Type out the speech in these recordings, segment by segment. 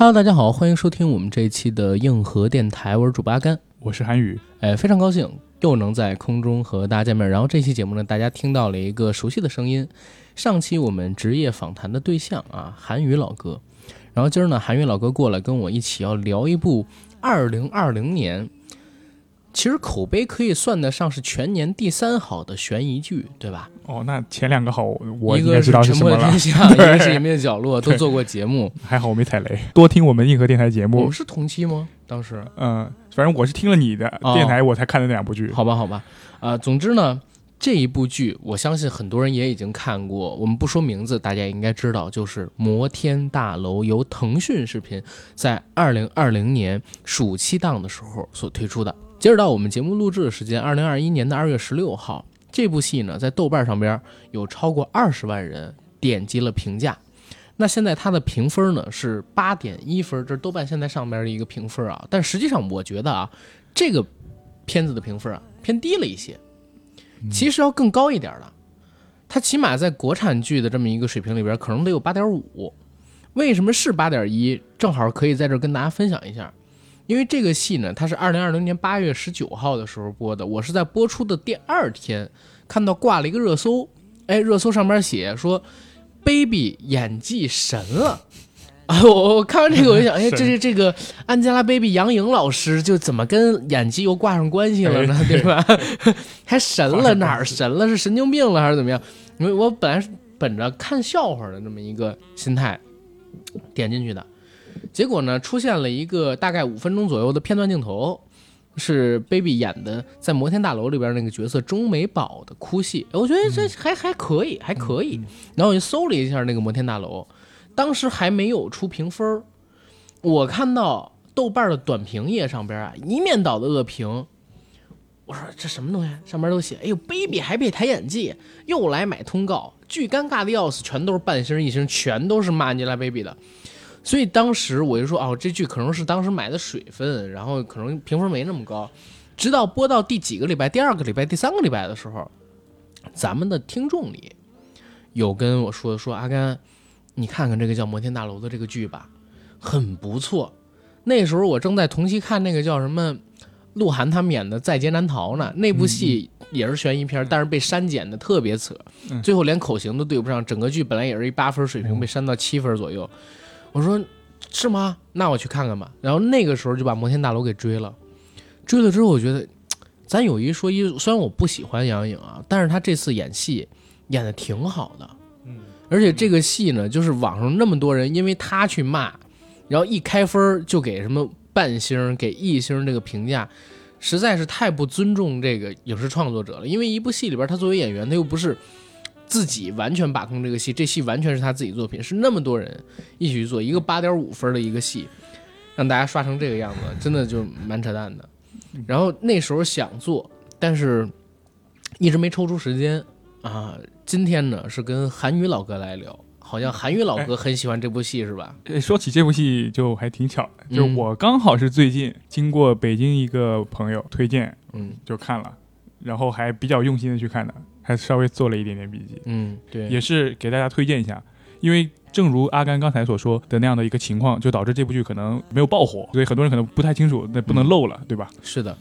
Hello，大家好，欢迎收听我们这一期的硬核电台，我是主八甘，我是韩宇，哎，非常高兴又能在空中和大家见面。然后这期节目呢，大家听到了一个熟悉的声音，上期我们职业访谈的对象啊，韩宇老哥。然后今儿呢，韩宇老哥过来跟我一起要聊一部二零二零年。其实口碑可以算得上是全年第三好的悬疑剧，对吧？哦，那前两个好，我一个应该知道沉什么了。默的天下，一个是隐秘的角落，都做过节目。还好我没踩雷，多听我们硬核电台节目我们。是同期吗？当时？嗯，反正我是听了你的哦电台，我才看的那两部剧。好吧，好吧，啊、总之呢，这一部剧我相信很多人也已经看过。我们不说名字，大家也应该知道，就是《摩天大楼》，由腾讯视频在二零二零年暑期档的时候所推出的。截止到我们节目录制的时间，二零二一年的二月十六号，这部戏呢在豆瓣上边有超过二十万人点击了评价。那现在它的评分呢是八点一分，这是豆瓣现在上边的一个评分啊。但实际上我觉得啊，这个片子的评分啊偏低了一些，其实要更高一点的。它起码在国产剧的这么一个水平里边，可能得有八点五。为什么是八点一？正好可以在这跟大家分享一下。因为这个戏呢，它是二零二零年八月十九号的时候播的，我是在播出的第二天看到挂了一个热搜，哎，热搜上面写说，baby 演技神了。啊，我我看完这个我就想，哎，这是这个 Angelababy 杨颖老师就怎么跟演技又挂上关系了呢？对吧？还神了哪儿神了？是神经病了还是怎么样？因为我本来是本着看笑话的这么一个心态点进去的，结果呢，出现了一个大概五分钟左右的片段镜头，是 Baby 演的在摩天大楼里边那个角色钟美宝的哭戏，哎我觉得这还还可以，还可以。然后我就搜了一下那个摩天大楼，当时还没有出评分儿，我看到豆瓣的短评页上边啊，一面倒的恶评。我说这什么东西？上面都写，哎呦，baby 还被抬演技，又来买通告，巨尴尬的要死，全都是半星一星，全都是骂 Angelababy 的。所以当时我就说，哦，这剧可能是当时买的水分，然后可能评分没那么高。直到播到第几个礼拜，第二个礼拜、第三个礼拜的时候，咱们的听众里有跟我说说，阿甘，你看看这个叫《摩天大楼》的这个剧吧，很不错。那时候我正在同期看那个叫什么鹿晗他们演的《在劫难逃》呢，那部戏也是悬疑片，但是被删减的特别扯，嗯最后连口型都对不上，整个剧本来也是一八分水平，被删到七分左右。我说是吗？那我去看看吧。然后那个时候就把《摩天大楼》给追了，追了之后我觉得，咱有一说一，虽然我不喜欢杨颖啊，但是她这次演戏演的挺好的。嗯，而且这个戏呢，就是网上那么多人因为她去骂，然后一开分儿就给什么半星、给一星这个评价，实在是太不尊重这个影视创作者了。因为一部戏里边，他作为演员，他又不是自己完全把控这个戏，这戏完全是他自己作品，是那么多人一起去做一个八点五分的一个戏，让大家刷成这个样子，真的就蛮扯淡的。然后那时候想做，但是一直没抽出时间啊。今天呢是跟韩宇老哥来聊，好像韩宇老哥很喜欢这部戏是吧？呃说起这部戏就还挺巧的，就是嗯我刚好是最近经过北京一个朋友推荐嗯就看了，然后还比较用心的去看的，还稍微做了一点点笔记，嗯，对，也是给大家推荐一下，因为。正如阿甘刚才所说的那样的一个情况，就导致这部剧可能没有爆火，所以很多人可能不太清楚，那不能漏了，对吧？是的。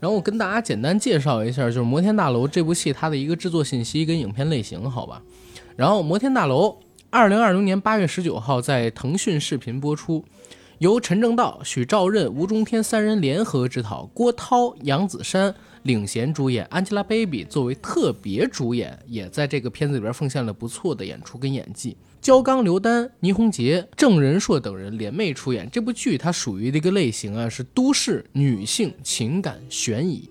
然后我跟大家简单介绍一下，就是《摩天大楼》这部戏它的一个制作信息跟影片类型，好吧？然后《摩天大楼》二零二零年八月十九号在腾讯视频播出，由陈正道、许兆任、吴中天三人联合执导，郭涛、杨子姗领衔主演，Angelababy 作为特别主演，也在这个片子里边奉献了不错的演出跟演技。焦刚、刘丹、倪虹洁、郑仁硕等人联袂出演这部剧，它属于的一个类型啊，是都市女性情感悬疑。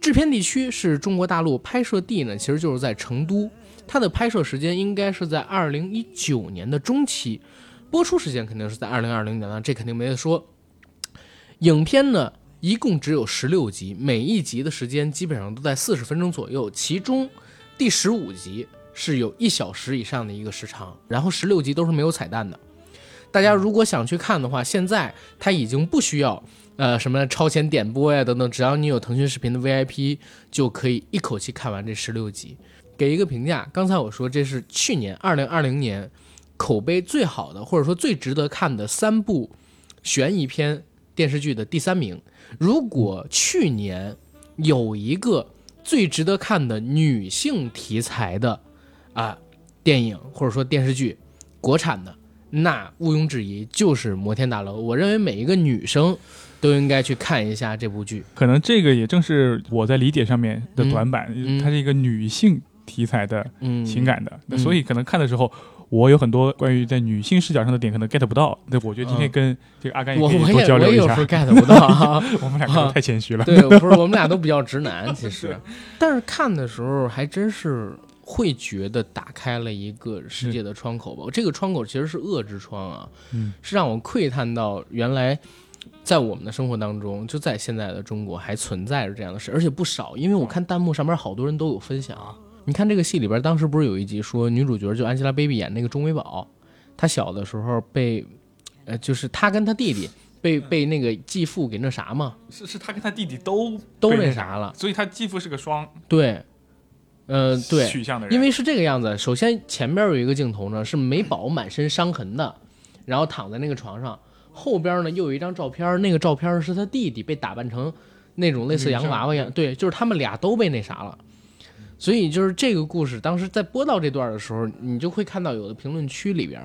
制片地区是中国大陆，拍摄地呢其实就是在成都。它的拍摄时间应该是在二零一九年的中期，播出时间肯定是在二零二零年了，这肯定没得说。影片呢一共只有十六集，每一集的时间基本上都在四十分钟左右，其中第十五集是有一小时以上的一个时长，然后十六集都是没有彩蛋的。大家如果想去看的话，现在它已经不需要呃什么超前点播呀等等，只要你有腾讯视频的 VIP，就可以一口气看完这十六集。给一个评价，刚才我说这是去年二零二零年口碑最好的，或者说最值得看的三部悬疑片电视剧的第三名。如果去年有一个最值得看的女性题材的啊电影或者说电视剧，国产的，那毋庸置疑就是《摩天大楼》。我认为每一个女生都应该去看一下这部剧。可能这个也正是我在理解上面的短板，嗯它是一个女性题材的嗯，情感的，所以可能看的时候。我有很多关于在女性视角上的点可能 get 不到，那我觉得今天嗯跟这个阿甘也我可以多交流一下也有时候。get 不到啊。我们两个都太谦虚了。对，不是我们俩都比较直男，其实，但是看的时候还真是会觉得打开了一个世界的窗口吧。这个窗口其实是恶之窗啊，嗯，是让我窥探到原来在我们的生活当中，就在现在的中国还存在着这样的事，而且不少。因为我看弹幕上面好多人都有分享。你看这个戏里边，当时不是有一集说女主角就 Angelababy 演那个钟伟宝，她小的时候被，呃，就是她跟她弟弟被被那个继父给那啥嘛，是是她跟她弟弟都都那啥了。所以她继父是个双对，呃，对，取向的人，因为是这个样子。首先前边有一个镜头呢，是美宝满身伤痕的，然后躺在那个床上，后边呢又有一张照片，那个照片是他弟弟被打扮成那种类似洋娃娃一样，对，就是他们俩都被那啥了。所以就是这个故事，当时在播到这段的时候，你就会看到有的评论区里边，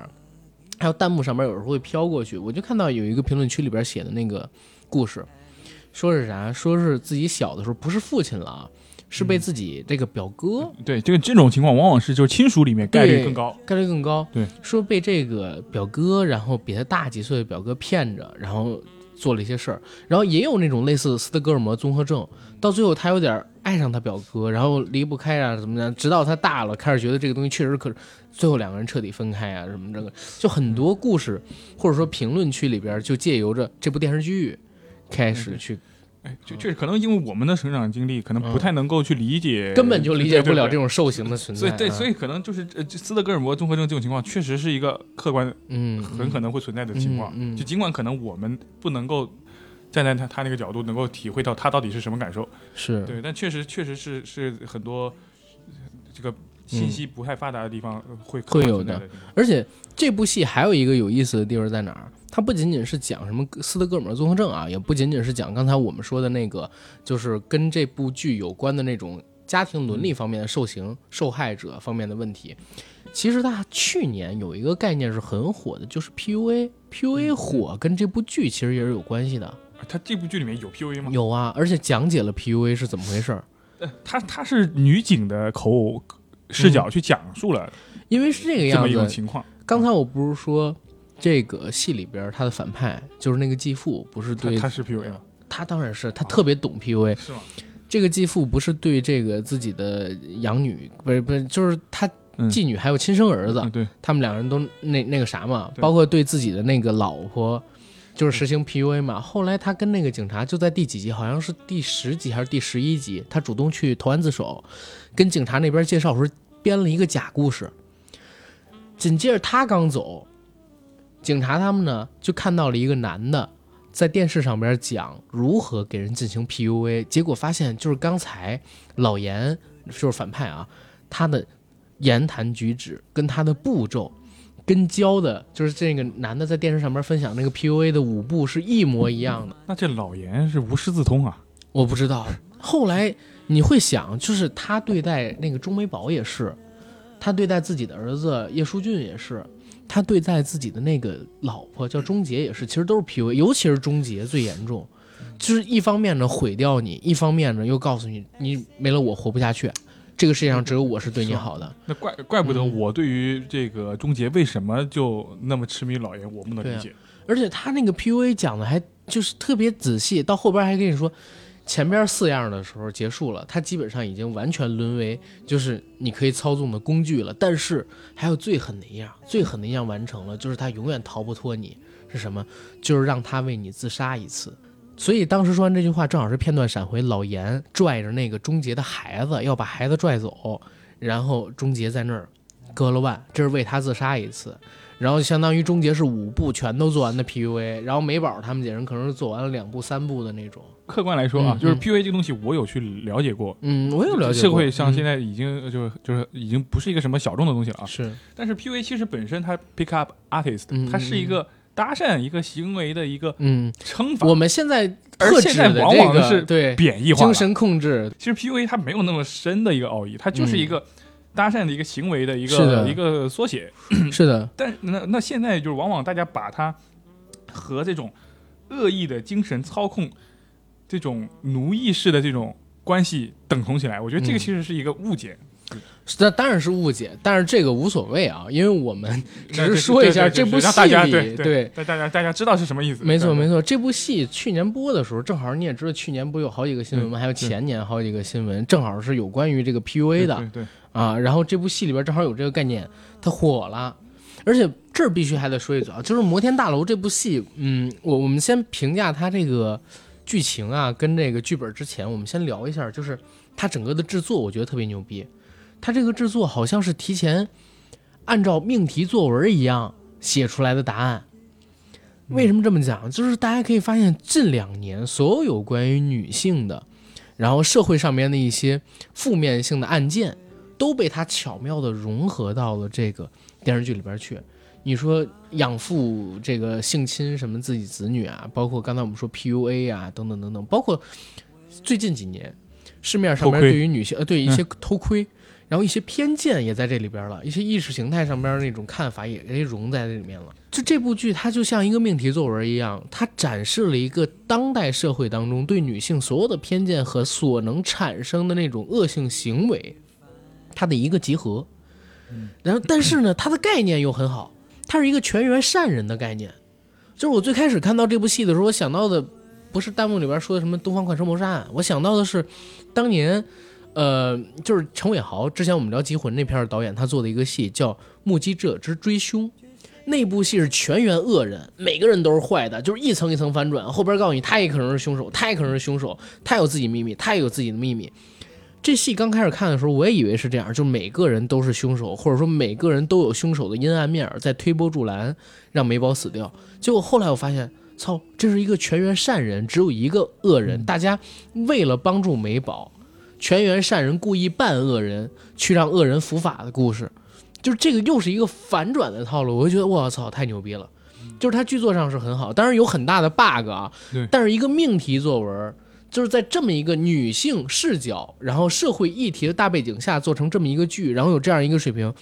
还有弹幕上面有时候会飘过去，我就看到有一个评论区里边写的那个故事，说是啥？说是自己小的时候不是父亲了啊，是被自己这个表哥。对这个这种情况往往是就是亲属里面概率更高。概率更高。对，说被这个表哥，然后比他大几岁的表哥骗着，然后做了一些事儿，然后也有那种类似斯德哥尔摩综合症，到最后他有点爱上他表哥，然后离不开啊，怎么样？直到他大了，开始觉得这个东西确实可，最后两个人彻底分开啊，什么这个，就很多故事或者说评论区里边就借由着这部电视剧开始去，哎，就确实可能因为我们的成长经历可能不太能够去理解，嗯根本就理解不了这种。种兽形的存在啊。所以对，所以可能就是呃，斯德哥尔摩综合症这种情况，确实是一个客观嗯，很可能会存在的情况。就尽管可能我们不能够站在他他那个角度，能够体会到他到底是什么感受，是对，但确实确实是是很多呃这个信息不太发达的地方呃会会有的的。而且这部戏还有一个有意思的地方在哪儿？它不仅仅是讲什么斯德哥尔摩综合症啊，也不仅仅是讲刚才我们说的那个，就是跟这部剧有关的那种家庭伦理方面的受刑受害者方面的问题。其实它去年有一个概念是很火的，就是 PUA。PUA 火跟这部剧其实也是有关系的。他这部剧里面有 PUA 吗？有啊，而且讲解了 PUA 是怎么回事儿。呃，他他是女警的口视角去讲述了因为是这个样子一情况。刚才我不是说这个戏里边他的反派就是那个继父，不是对他他是 PUA 吗？他当然是，他特别懂 PUA。是吗？这个继父不是对这个自己的养女，不是不是，就是他嗯继女还有亲生儿子，嗯，对，他们两人都那那个啥嘛，包括对自己的那个老婆，就是实行 PUA 嘛。后来他跟那个警察就在第几集，好像是第十集还是第十一集，他主动去投案自首，跟警察那边介绍时候编了一个假故事。紧接着他刚走，警察他们呢就看到了一个男的在电视上边讲如何给人进行 PUA，结果发现就是刚才老严就是反派啊，他的言谈举止跟他的步骤。跟教的就是这个男的在电视上面分享那个 PUA 的舞步是一模一样的，那这老严是无师自通啊。我不知道。后来你会想，就是他对待那个钟美宝也是，他对待自己的儿子叶舒俊也是，他对待自己的那个老婆叫钟杰也是，其实都是 PUA，尤其是钟杰最严重，就是一方面呢毁掉你，一方面呢又告诉你你没了我活不下去，这个世界上只有我是对你好的。那怪怪不得嗯我对于这个终结为什么就那么痴迷老爷，我不能理解。而且他那个 PUA 讲的还就是特别仔细，到后边还跟你说，前边四样的时候结束了，他基本上已经完全沦为就是你可以操纵的工具了。但是还有最狠的一样，最狠的一样完成了，就是他永远逃不脱你是什么？就是让他为你自杀一次。所以当时说完这句话，正好是片段闪回老严拽着那个钟杰的孩子要把孩子拽走，然后钟杰在那儿割了腕，这是为他自杀一次。然后相当于终结是五部全都做完的 PUA，然后美宝他们几人可能是做完了两部三部的那种。客观来说啊，就是 PUA 这个东西，我有去了解过。嗯，我有了解过。社会上现在、已经就是就是已经不是一个什么小众的东西了啊。是但是 PUA 其实本身它 pick up artist，嗯它是一个搭讪一个行为的一个嗯，称法，我们现在而现在往往是对贬义化。精神控制，其实 PUA 它没有那么深的一个奥义，它就是一个搭讪的一个行为的一个一个缩写。是的，但那那现在就是往往大家把它和这种恶意的精神操控、这种奴役式的这种关系等同起来，我觉得这个嗯。其实是一个误解。那当然是误解，但是这个无所谓啊，因为我们只是说一下这部戏里，对对大大家大家知道是什么意思。没错没错，这部戏去年播的时候，正好你也知道，去年不有好几个新闻吗？嗯还有前年好几个新闻，正好是有关于这个 PUA 的对对啊。然后这部戏里边正好有这个概念，它火了。而且这儿必须还得说一嘴啊，就是《摩天大楼》这部戏，嗯，我我们先评价它这个剧情啊，跟这个剧本之前，我们先聊一下，就是它整个的制作，我觉得特别牛逼。它这个制作好像是提前按照命题作文一样写出来的答案。为什么这么讲？就是大家可以发现，近两年所有关于女性的，然后社会上面的一些负面性的案件，都被他巧妙地融合到了这个电视剧里边去。你说养父这个性侵什么自己子女啊，包括刚才我们说 PUA 啊，等等等等，包括最近几年市面上面对于女性呃对一些偷窥，然后一些偏见也在这里边了，一些意识形态上边那种看法也给融在里面了。就这部剧，它就像一个命题作文一样，它展示了一个当代社会当中对女性所有的偏见和所能产生的那种恶性行为，它的一个集合。然后，但是呢，它的概念又很好，它是一个全员善人的概念。就是我最开始看到这部戏的时候，我想到的不是弹幕里边说的什么《东方快车谋杀案》，我想到的是当年，呃，就是陈伟豪之前我们聊《缉魂》那片导演他做的一个戏叫《目击者之追凶》，那部戏是全员恶人，每个人都是坏的，就是一层一层反转，后边告诉你他也可能是凶手，他也可能是凶手，他有自己秘密，他也有自己的秘密。这戏刚开始看的时候，我也以为是这样，就每个人都是凶手，或者说每个人都有凶手的阴暗面，在推波助澜，让美宝死掉。结果后来我发现，操，这是一个全员善人，只有一个恶人，大家为了帮助美宝，全员善人故意扮恶人，去让恶人伏法的故事。就是这个又是一个反转的套路，我就觉得我操，太牛逼了。就是它剧作上是很好，当然有很大的 bug 啊对，但是一个命题作文。就是在这么一个女性视角，然后社会议题的大背景下做成这么一个剧，然后有这样一个水平，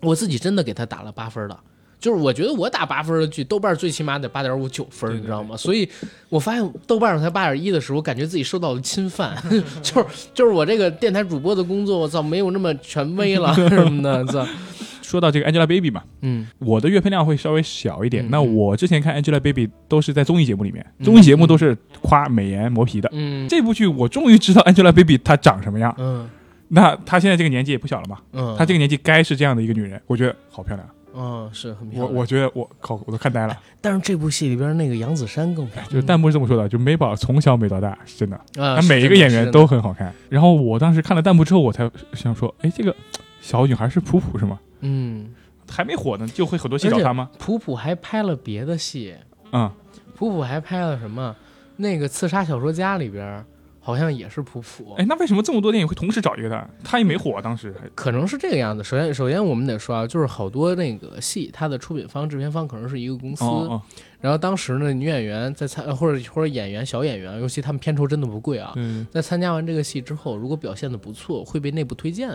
我自己真的给他打了八分了。就是我觉得我打八分的剧，豆瓣最起码得八点五九分，你知道吗？所以我发现豆瓣上才八点一的时候，我感觉自己受到了侵犯，就是就是我这个电台主播的工作，我操，没有那么权威了 什么的，操，说到这个 Angelababy 嘛，嗯我的阅片量会稍微小一点。嗯那嗯我之前看 Angelababy 都是在综艺节目里面，嗯综艺节目都是夸美颜磨皮的。嗯这部剧我终于知道 Angelababy 她长什么样。嗯那她现在这个年纪也不小了嘛，嗯，她这个年纪该是这样的一个女人，我觉得好漂亮。嗯是很漂我亮。我觉得我靠，我都看呆了。但是这部戏里边那个杨子姗更漂亮，就是弹幕是这么说的，就美宝从小美到大，是真的，啊，她每一个演员都很好看。然后我当时看了弹幕之后，我才想说，哎，这个小女孩是普普是吗？嗯，还没火呢，就会很多戏找她吗？普普还拍了别的戏，嗯，普普还拍了什么？那个《刺杀小说家》里边好像也是普普，哎，那为什么这么多电影会同时找一个他？他也没火，当时。可能是这个样子。首先，首先我们得说啊，就是好多那个戏，它的出品方、制片方可能是一个公司，哦哦，然后当时呢，女演员在参或者或者演员小演员，尤其他们片酬真的不贵啊，对对在参加完这个戏之后，如果表现的不错，会被内部推荐，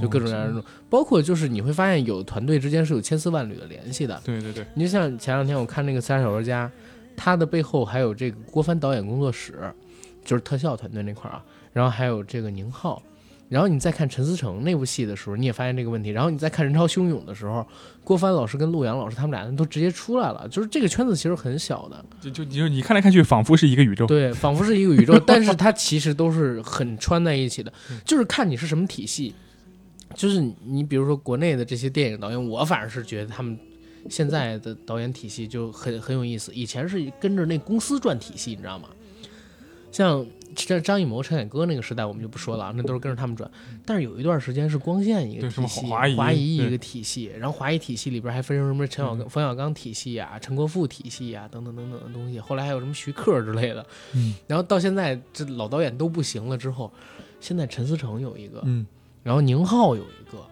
就各种各样的，包括就是你会发现有团队之间是有千丝万缕的联系的。对对对，你就像前两天我看那个《刺杀小说家》，他的背后还有这个郭帆导演工作室，就是特效团队那块儿啊，然后还有这个宁浩。然后你再看陈思诚那部戏的时候，你也发现这个问题。然后你再看《人潮汹涌》的时候，郭帆老师跟陆阳老师他们俩都直接出来了，就是这个圈子其实很小的，就就你就你看来看去，仿佛是一个宇宙。对，仿佛是一个宇宙，但是它其实都是很穿在一起的，就是看你是什么体系。就是你比如说国内的这些电影导演，我反而是觉得他们现在的导演体系就很很有意思。以前是跟着那公司转体系，你知道吗？像这张艺谋、陈凯歌那个时代我们就不说了啊，那都是跟着他们转。但是有一段时间是光线一个体系，华谊一个体系，然后华谊体系里边还分成什么陈小刚、冯小刚体系啊、陈国富体系啊等等等等的东西。后来还有什么徐克之类的，嗯然后到现在这老导演都不行了之后，现在陈思诚有一个，嗯，然后宁浩有一个，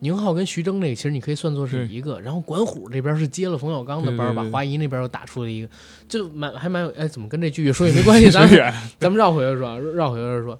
宁浩跟徐峥那个其实你可以算作是一个，然后管虎这边是接了冯小刚的班把华谊那边又打出了一个，就蛮还蛮有哎，怎么跟这剧越说也没关系，咱们，咱们绕回来说，绕回来说。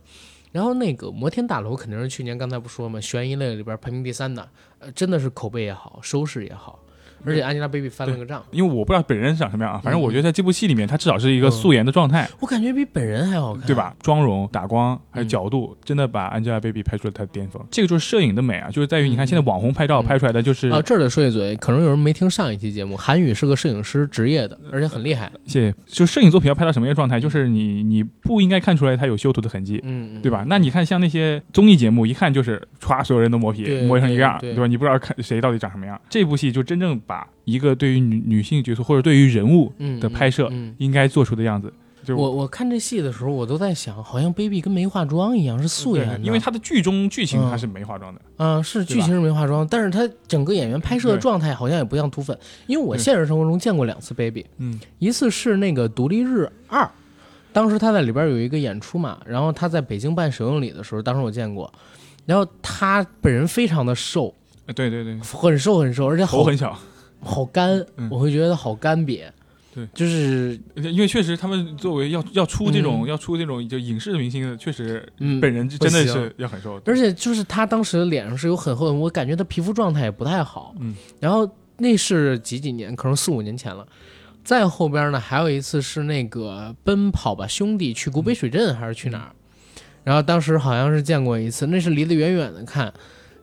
然后那个摩天大楼肯定是去年刚才不说嘛，悬疑类里边排名第三的，呃，真的是口碑也好，收视也好，而且 Angelababy 翻了个账，因为我不知道本人长什么样啊，反正嗯我觉得在这部戏里面，她至少是一个素颜的状态，我感觉比本人还好看，对？吧？妆容、打光还有嗯角度，真的把 Angelababy 拍出了她的巅峰。这个就是摄影的美啊，就是在于你看嗯现在网红拍照嗯拍出来的就是，啊，这儿得说一嘴，可能有人没听上一期节目，韩宇是个摄影师职业的，而且很厉害，谢谢。就摄影作品要拍到什么样的状态，就是你你不应该看出来它有修图的痕迹。嗯，嗯对吧？？那你看像那些综艺节目，一看就是歘，所有人都磨皮磨成一个样，对吧？你不知道看谁到底长什么样。这部戏就真正把一个对于女女性角色或者对于人物嗯的拍摄嗯，应该做出的样子，就我我看这戏的时候，我都在想，好像 Baby 跟没化妆一样，是素颜的，因为他的剧中剧情嗯他是没化妆的，嗯，是剧情是没化妆，但是他整个演员拍摄的状态好像也不像涂粉，因为我现实生活中见过两次 Baby，嗯一次是那个独立日二，当时他在里边有一个演出嘛，然后他在北京办首映礼的时候，当时我见过，然后他本人非常的瘦，呃对对对，很瘦很瘦，而且好头很小，好干，嗯。我会觉得好干瘪，对，就是因为确实他们作为要要出这种、嗯。要出这种就影视的明星的，确实嗯，本人真的是要很瘦，而且就是他当时脸上是有很厚的，我感觉他皮肤状态也不太好。嗯，然后那是几几年，可能四五年前了。再后边呢，还有一次是那个奔跑吧兄弟去古北水镇还是去哪儿？然后当时好像是见过一次，那是离得远远的看，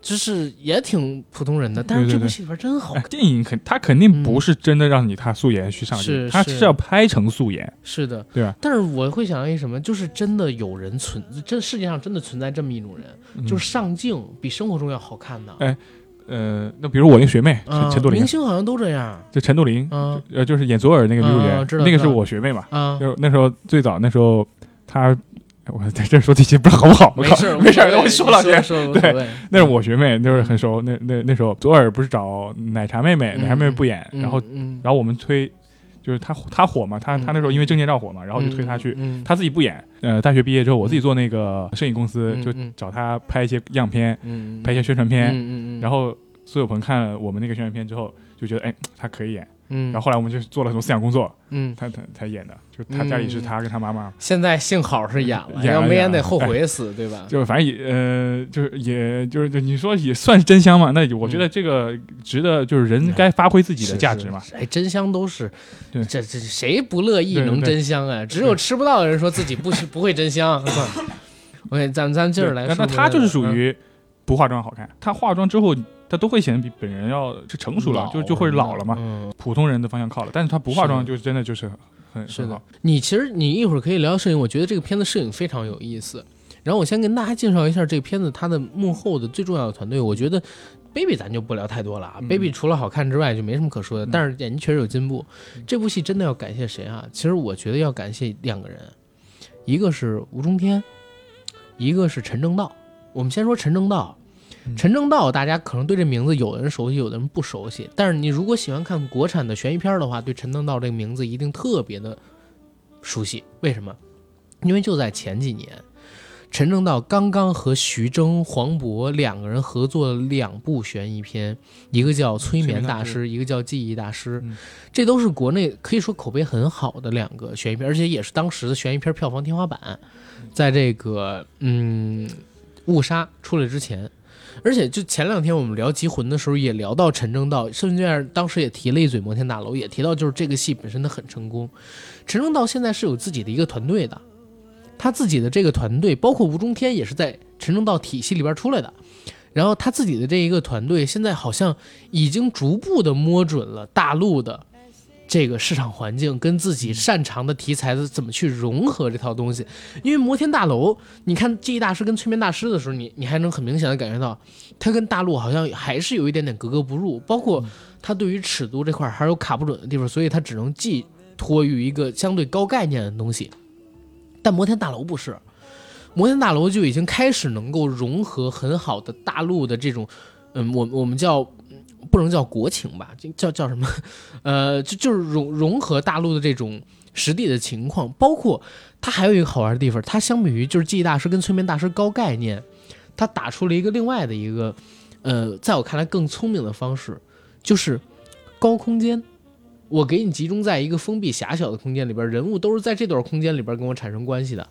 就是也挺普通人的，但是这部戏里边真好。电影肯他肯定不是真的让你他素颜去上镜，他是是是要拍成素颜，是的，对吧？但是我会想到一什么，就是真的有人存，这世界上真的存在这么一种人，嗯。就是上镜比生活中要好看的。哎呃，那比如我那个学妹陈啊陈杜林。明，星好像都这样。就陈杜玲，啊呃，就是演左耳那个女主角，那个是我学妹嘛，啊，就那时候最早那时候她。我在这说这些不知道好不好？我靠没事儿没事我说了先。说无所谓。那是我学妹，那时候很熟。那那那时候左耳不是找奶茶妹妹，嗯奶茶妹妹不演，嗯，然后嗯，然后我们推，就是她她火嘛，她嗯她那时候因为证件照火嘛，然后就推她去，嗯，她自己不演。呃，大学毕业之后，我自己做那个摄影公司，就找她拍一些样片，嗯，拍一些宣传片。然后苏有朋看了我们那个宣传片之后，就觉得哎，她可以演。嗯，然后后来我们就做了很多思想工作，嗯，他他他演的。就他家里是他跟他妈妈，现在幸好是演了，要没演得后悔死，对吧？就反正也呃，就是也就是就你说也算是真香嘛？那我觉得这个值得，就是人该发挥自己的价值嘛。哎，真香都是，对这这谁不乐意能真香啊？只有吃不到的人说自己不不会真香。算了 OK，咱咱接着来说。那他就是属嗯于不化妆好看，他化妆之后，她都会显得比本人要就成熟了，就就会老了嘛，嗯，普通人的方向靠了。但是他不化妆，是就真的就是很是的你其实你一会儿可以聊摄影，我觉得这个片子摄影非常有意思。然后我先跟大家介绍一下这个片子它的幕后的最重要的团队。我觉得 Baby 咱就不聊太多了啊、嗯 b a b y 除了好看之外就没什么可说的，嗯但是演技确实有进步。这部戏真的要感谢谁啊？其实我觉得要感谢两个人，一个是吴中天，一个是陈正道。我们先说陈正道。嗯陈正道，大家可能对这名字有的人熟悉，有的人不熟悉。但是你如果喜欢看国产的悬疑片的话，对陈正道这个名字一定特别的熟悉。为什么？因为就在前几年，陈正道刚刚和徐峥、黄渤两个人合作了两部悬疑片，一个叫《催眠大师》，一个叫《记忆大师》嗯这都是国内可以说口碑很好的两个悬疑片，而且也是当时的悬疑片票房天花板。在这个嗯，误杀出来之前。而且就前两天我们聊《极魂》的时候，也聊到陈正道，甚至当时也提了一嘴《摩天大楼》，也提到就是这个戏本身它很成功。陈正道现在是有自己的一个团队的，他自己的这个团队，包括吴中天也是在陈正道体系里边出来的。然后他自己的这一个团队，现在好像已经逐步的摸准了大陆的这个市场环境，跟自己擅长的题材的怎么去融合这套东西。因为摩天大楼，你看记忆大师跟催眠大师的时候，你你还能很明显的感觉到，他跟大陆好像还是有一点点格格不入，包括他对于尺度这块还是有卡不准的地方，所以他只能寄托于一个相对高概念的东西。但摩天大楼不是，摩天大楼就已经开始能够融合很好的大陆的这种，嗯，我我们叫不能叫国情吧，就叫叫什么？呃，就就是融融合大陆的这种实地的情况，包括它还有一个好玩的地方，它相比于就是记忆大师跟催眠大师高概念，它打出了一个另外的一个，呃，在我看来更聪明的方式，就是高空间。我给你集中在一个封闭狭小的空间里边，人物都是在这段空间里边跟我产生关系的。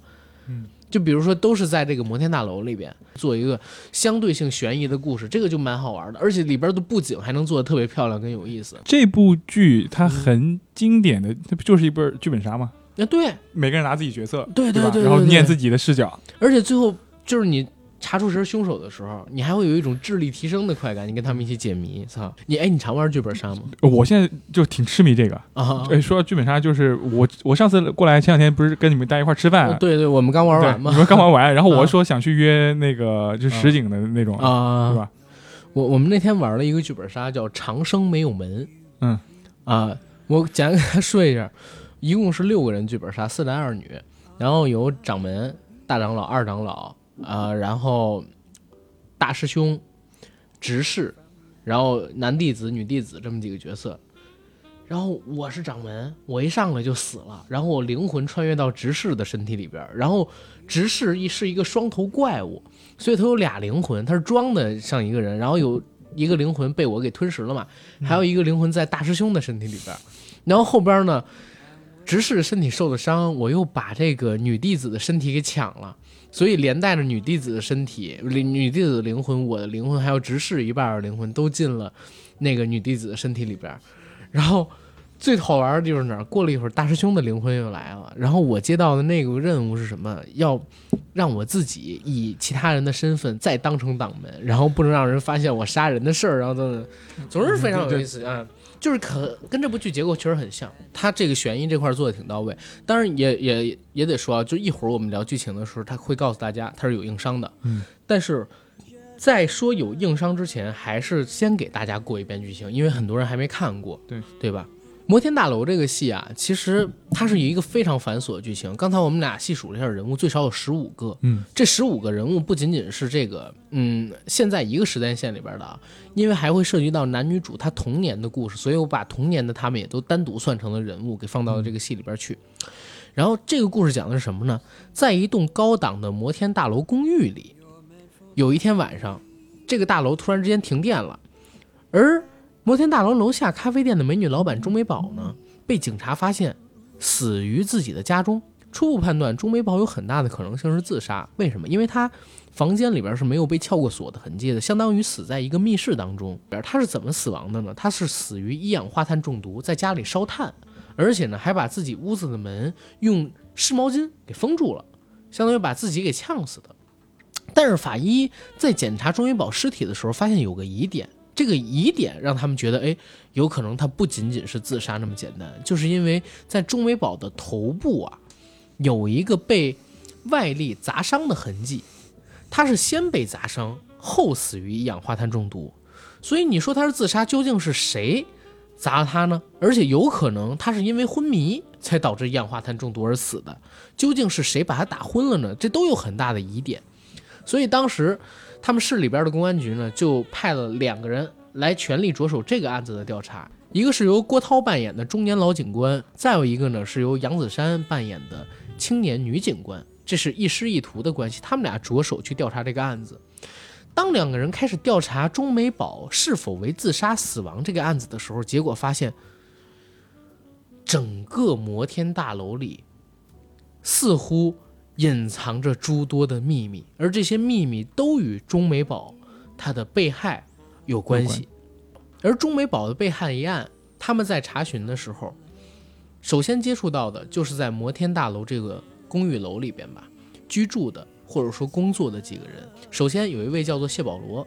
嗯，就比如说都是在这个摩天大楼里边做一个相对性悬疑的故事，这个就蛮好玩的，而且里边的布景还能做的特别漂亮跟有意思。这部剧它很经典的，它不就是一本剧本杀吗？啊，对每个人拿自己角色，对对吧然后念自己的视角。而且最后就是你查出谁是凶手的时候，你还会有一种智力提升的快感，你跟他们一起解谜。操，你哎，你常玩剧本杀吗？我现在就挺痴迷这个。啊，哎，说到剧本杀，就是我我上次过来前两天不是跟你们大家一块儿吃饭，哦对对，我们刚玩完嘛你。们刚玩完，然后啊我说想去约那个就实景的那种，啊，是吧？我我们那天玩了一个剧本杀，叫《长生没有门》。嗯，啊，我简单跟他说一下，一共是六个人剧本杀，四男二女，然后有掌门、大长老、二长老，啊，然后大师兄、执事，然后男弟子、女弟子这么几个角色。然后我是掌门，我一上来就死了，然后我灵魂穿越到执事的身体里边，然后执事一是一个双头怪物，所以他有俩灵魂，他是装的像一个人，然后有一个灵魂被我给吞噬了嘛，还有一个灵魂在大师兄的身体里边，然后后边呢，执事身体受了伤，我又把这个女弟子的身体给抢了，所以连带着女弟子的身体、女弟子的灵魂、我的灵魂还有执事一半儿的灵魂都进了那个女弟子的身体里边儿，然后。最好玩的地方是哪儿？过了一会儿，大师兄的灵魂又来了，然后我接到的那个任务是什么？要让我自己以其他人的身份再当成党门，然后不能让人发现我杀人的事儿，然后等等，总是非常有意思啊。就是可跟这部剧结构确实很像，它这个悬疑这块儿做的挺到位。当然也也也得说啊，就一会儿我们聊剧情的时候，他会告诉大家它是有硬伤的。嗯，但是在说有硬伤之前，还是先给大家过一遍剧情，因为很多人还没看过，对对吧？摩天大楼这个戏啊，其实它是有一个非常繁琐的剧情。刚才我们俩细数了一下人物，最少有十五个。嗯，这十五个人物不仅仅是这个，嗯，现在一个时间线里边的啊，因为还会涉及到男女主他童年的故事，所以我把童年的他们也都单独算成了人物，给放到了这个戏里边去。然后这个故事讲的是什么呢？在一栋高档的摩天大楼公寓里，有一天晚上，这个大楼突然之间停电了，而摩天大楼楼下咖啡店的美女老板钟美宝呢，被警察发现死于自己的家中。初步判断，钟美宝有很大的可能性是自杀。为什么？因为她房间里边是没有被撬过锁的痕迹的，相当于死在一个密室当中。她是怎么死亡的呢？她是死于一氧化碳中毒，在家里烧炭，而且呢还把自己屋子的门用湿毛巾给封住了，相当于把自己给呛死的。但是法医在检查钟美宝尸体的时候，发现有个疑点，这个疑点让他们觉得，哎，有可能他不仅仅是自杀那么简单，就是因为在钟美宝的头部啊，有一个被外力砸伤的痕迹，他是先被砸伤，后死于一氧化碳中毒，所以你说他是自杀，究竟是谁砸了他呢？而且有可能他是因为昏迷才导致一氧化碳中毒而死的，究竟是谁把他打昏了呢？这都有很大的疑点。所以当时他们市里边的公安局呢，就派了两个人来全力着手这个案子的调查，一个是由郭涛扮演的中年老警官，再有一个呢是由杨子姗扮演的青年女警官，这是一师一徒的关系，他们俩着手去调查这个案子。当两个人开始调查钟美宝是否为自杀死亡这个案子的时候，结果发现，整个摩天大楼里似乎隐藏着诸多的秘密，而这些秘密都与钟美宝她的被害有关系。而钟美宝的被害一案，他们在查询的时候，首先接触到的就是在摩天大楼这个公寓楼里边吧居住的或者说工作的几个人。首先有一位叫做谢保罗，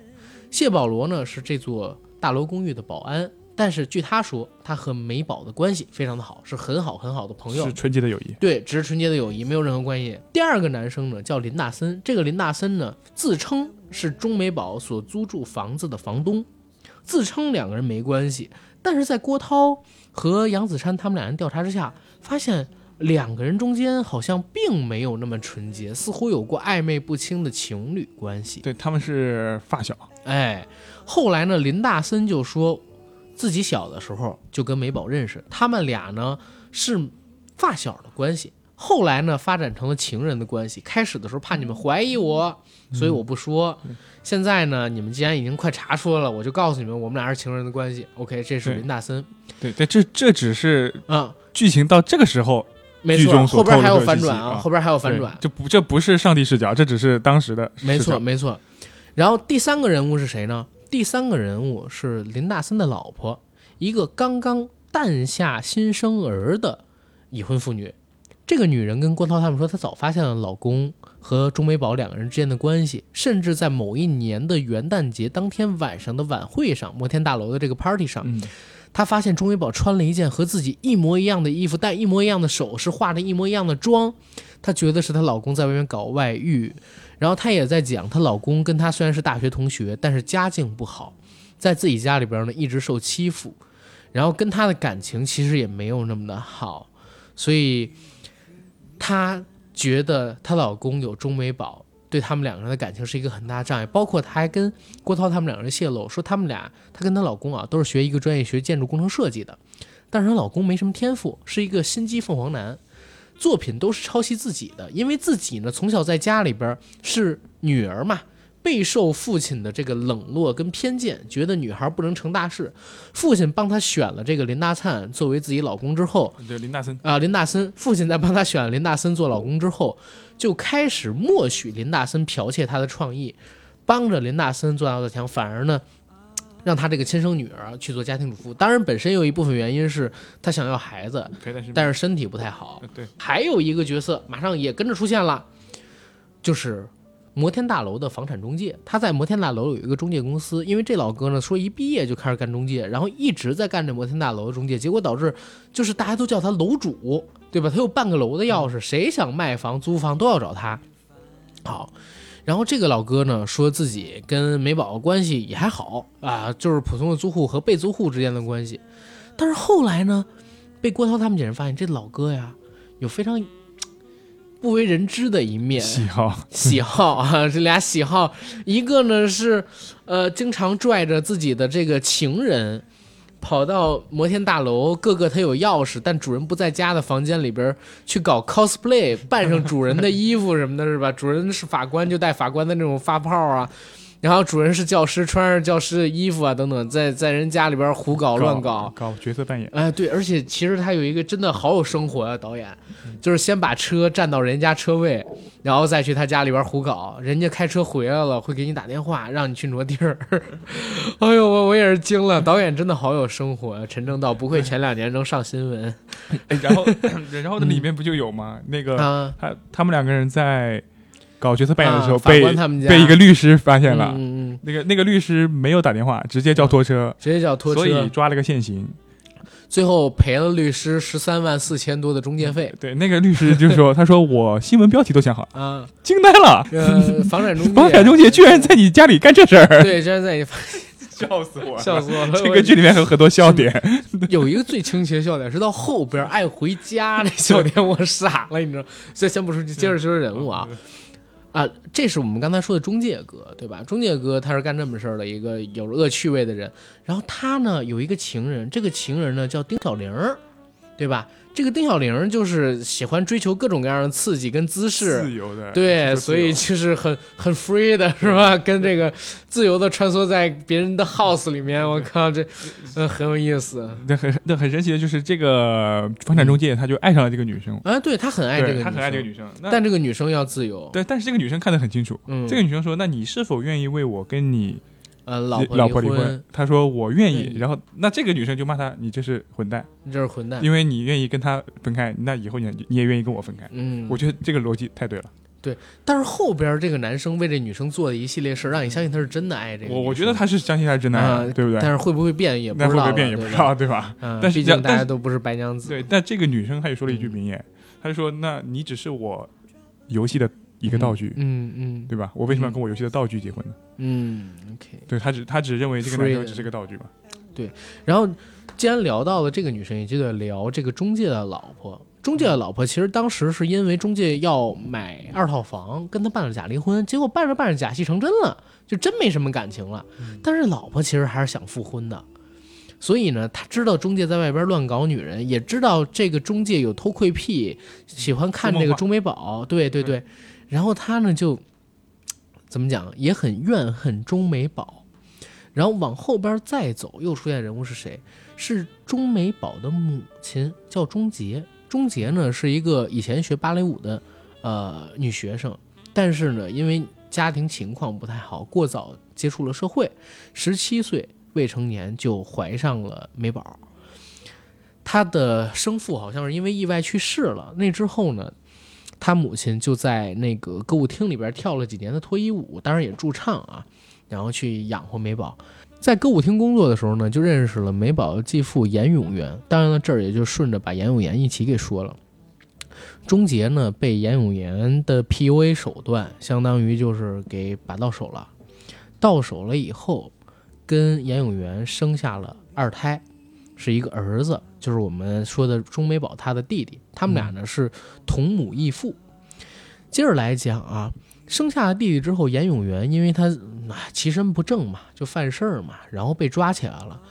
谢保罗呢是这座大楼公寓的保安，但是据他说，他和美宝的关系非常的好，是很好很好的朋友是。纯洁的友谊。对，只是纯洁的友谊，没有任何关系。第二个男生呢叫林大森，这个林大森呢自称是钟美宝所租住房子的房东，自称两个人没关系，但是在郭涛和杨子姗他们俩人调查之下，发现两个人中间好像并没有那么纯洁，似乎有过暧昧不清的情侣关系。对，他们是发小，哎，后来呢，林大森就说自己小的时候就跟美宝认识，他们俩呢是发小的关系。后来呢，发展成了情人的关系。开始的时候怕你们怀疑我，所以我不说。现在呢，你们既然已经快查出来了，我就告诉你们，我们俩是情人的关系。OK，这是林大森对对，这这只是啊、剧情到这个时候没错，后边还有反转啊，啊后边还有反转。这不这不是上帝视角，这只是当时的没错，没错。然后第三个人物是谁呢？第三个人物是林大森的老婆，一个刚刚诞下新生儿的已婚妇女。这个女人跟郭涛他们说，她早发现了老公和钟美宝两个人之间的关系，甚至在某一年的元旦节当天晚上的晚会上，摩天大楼的这个 party 上，嗯，她发现钟美宝穿了一件和自己一模一样的衣服，戴一模一样的首饰，化着一模一样的妆，她觉得是她老公在外面搞外遇。然后她也在讲，她老公跟她虽然是大学同学，但是家境不好，在自己家里边呢一直受欺负，然后跟她的感情其实也没有那么的好，所以她觉得她老公有钟美宝。对他们两个人的感情是一个很大的障碍，包括她还跟郭涛他们两个人泄露说，他们俩她跟她老公啊都是学一个专业，学建筑工程设计的，但是她老公没什么天赋，是一个心机凤凰男，作品都是抄袭自己的，因为自己呢从小在家里边是女儿嘛，备受父亲的这个冷落跟偏见，觉得女孩不能成大事。父亲帮她选了这个林大灿作为自己老公之后，对林大森，啊，林大森父亲在帮他选了林大森做老公之后，就开始默许林大森剽窃他的创意，帮着林大森做大做强，反而呢，让他这个亲生女儿去做家庭主妇。当然，本身有一部分原因是他想要孩子，但是身体不太好。呃对，还有一个角色马上也跟着出现了，就是摩天大楼的房产中介。他在摩天大楼有一个中介公司，因为这老哥呢说一毕业就开始干中介，然后一直在干这摩天大楼的中介，结果导致就是大家都叫他楼主，对吧？他有半个楼的钥匙，谁想卖房租房都要找他。好。然后这个老哥呢，说自己跟美宝关系也还好啊，就是普通的租户和被租户之间的关系。但是后来呢，被郭涛他们几人发现，这老哥呀有非常不为人知的一面，喜好，喜好啊，这俩喜好，一个呢是呃经常拽着自己的这个情人。跑到摩天大楼，各个他有钥匙，但主人不在家的房间里边去搞 cosplay，扮上主人的衣服什么的，是吧？主人是法官，就戴法官的那种发泡啊，然后主人是教师，穿着教师的衣服啊，等等，在在人家里边胡搞乱搞，搞角色扮演，哎，对，而且其实他有一个真的好有生活啊，导演，就是先把车占到人家车位，然后再去他家里边胡搞，人家开车回来了会给你打电话，让你去挪地儿。哎呦，我我也是惊了，导演真的好有生活啊，陈正道不愧前两年能上新闻。哎然后 然后那里面不就有吗？那个啊。他他们两个人在搞角色扮演的时候被被一个律师发现了，嗯嗯嗯，那个那个律师没有打电话，直接叫拖车，直接叫拖车。所以，抓了个现行。最后赔了律师十三万四千多的中介费。对，那个律师就说：“ 他说我新闻标题都想好了，啊。惊呆了，呃，房产中介，房产中介居然在你家里干这事儿，对，居然在你 笑死我了！笑死我了。这个剧里面有很多笑点，有一个最清奇的笑点是到后边爱回家那笑点，我傻了，你知道？所以先不说，接着说人物啊啊，这是我们刚才说的中介哥，对吧？中介哥他是干这么事儿的一个有恶趣味的人，然后他呢有一个情人，这个情人呢叫丁小玲儿，对吧？这个丁小玲就是喜欢追求各种各样的刺激跟姿势，自由的，对，所以就是很很 free 的是吧？跟这个自由的穿梭在别人的 house 里面，我靠，这 嗯很有意思。那很那很神奇的就是这个房产中介他就爱上了这个女生，啊，对他很爱这个女生，他很爱这个女生，但这个女生要自由。对，但是这个女生看得很清楚，嗯，这个女生说：“那你是否愿意为我跟你呃，老婆老婆离婚婚？”，他说：“我愿意。然后那这个女生就骂他：“你这是混蛋，你这是混蛋。因为你愿意跟他分开，那以后你你也愿意跟我分开。”嗯，我觉得这个逻辑太对了。对但是后边这个男生为这女生做的一系列事儿，让你相信他是真的爱这个。我我觉得他是相信他是真的爱，啊对不对？但是会不会变也不那会不会变也不知道，对吧？嗯，但是毕竟大家都不是白娘子。对，但这个女生她也说了一句名言，她就说：“那你只是我游戏的一个道具，嗯嗯对吧？我为什么要跟我游戏的道具结婚呢？”嗯，OK。对他只他只认为这个男生只是个道具吧？对。然后，既然聊到了这个女生，也就得聊这个中介的老婆。中介的老婆其实当时是因为中介要买二套房，跟他办了假离婚，结果办着办着假戏成真了，就真没什么感情了。但是老婆其实还是想复婚的，所以呢，他知道中介在外边乱搞女人，也知道这个中介有偷窥癖，喜欢看这个中美宝，对对对，然后他呢就怎么讲，也很怨恨钟美宝。然后往后边再走，又出现人物是谁？是钟美宝的母亲，叫钟洁。钟洁呢是一个以前学芭蕾舞的呃女学生，但是呢因为家庭情况不太好，过早接触了社会，十七岁未成年就怀上了美宝。她的生父好像是因为意外去世了。那之后呢，他母亲就在那个歌舞厅里边跳了几年的脱衣舞，当然也驻唱啊。然后去养活美宝，在歌舞厅工作的时候呢，就认识了美宝的继父严永元。当然了，这儿也就顺着把严永元一起给说了。钟杰呢，被严永元的 PUA 手段，相当于就是给把到手了。到手了以后，跟严永元生下了二胎，是一个儿子，就是我们说的钟美宝他的弟弟。他们俩呢是同母异父。接着来讲啊。生下了弟弟之后，严永元因为他其身不正嘛，就犯事儿嘛，然后被抓起来了。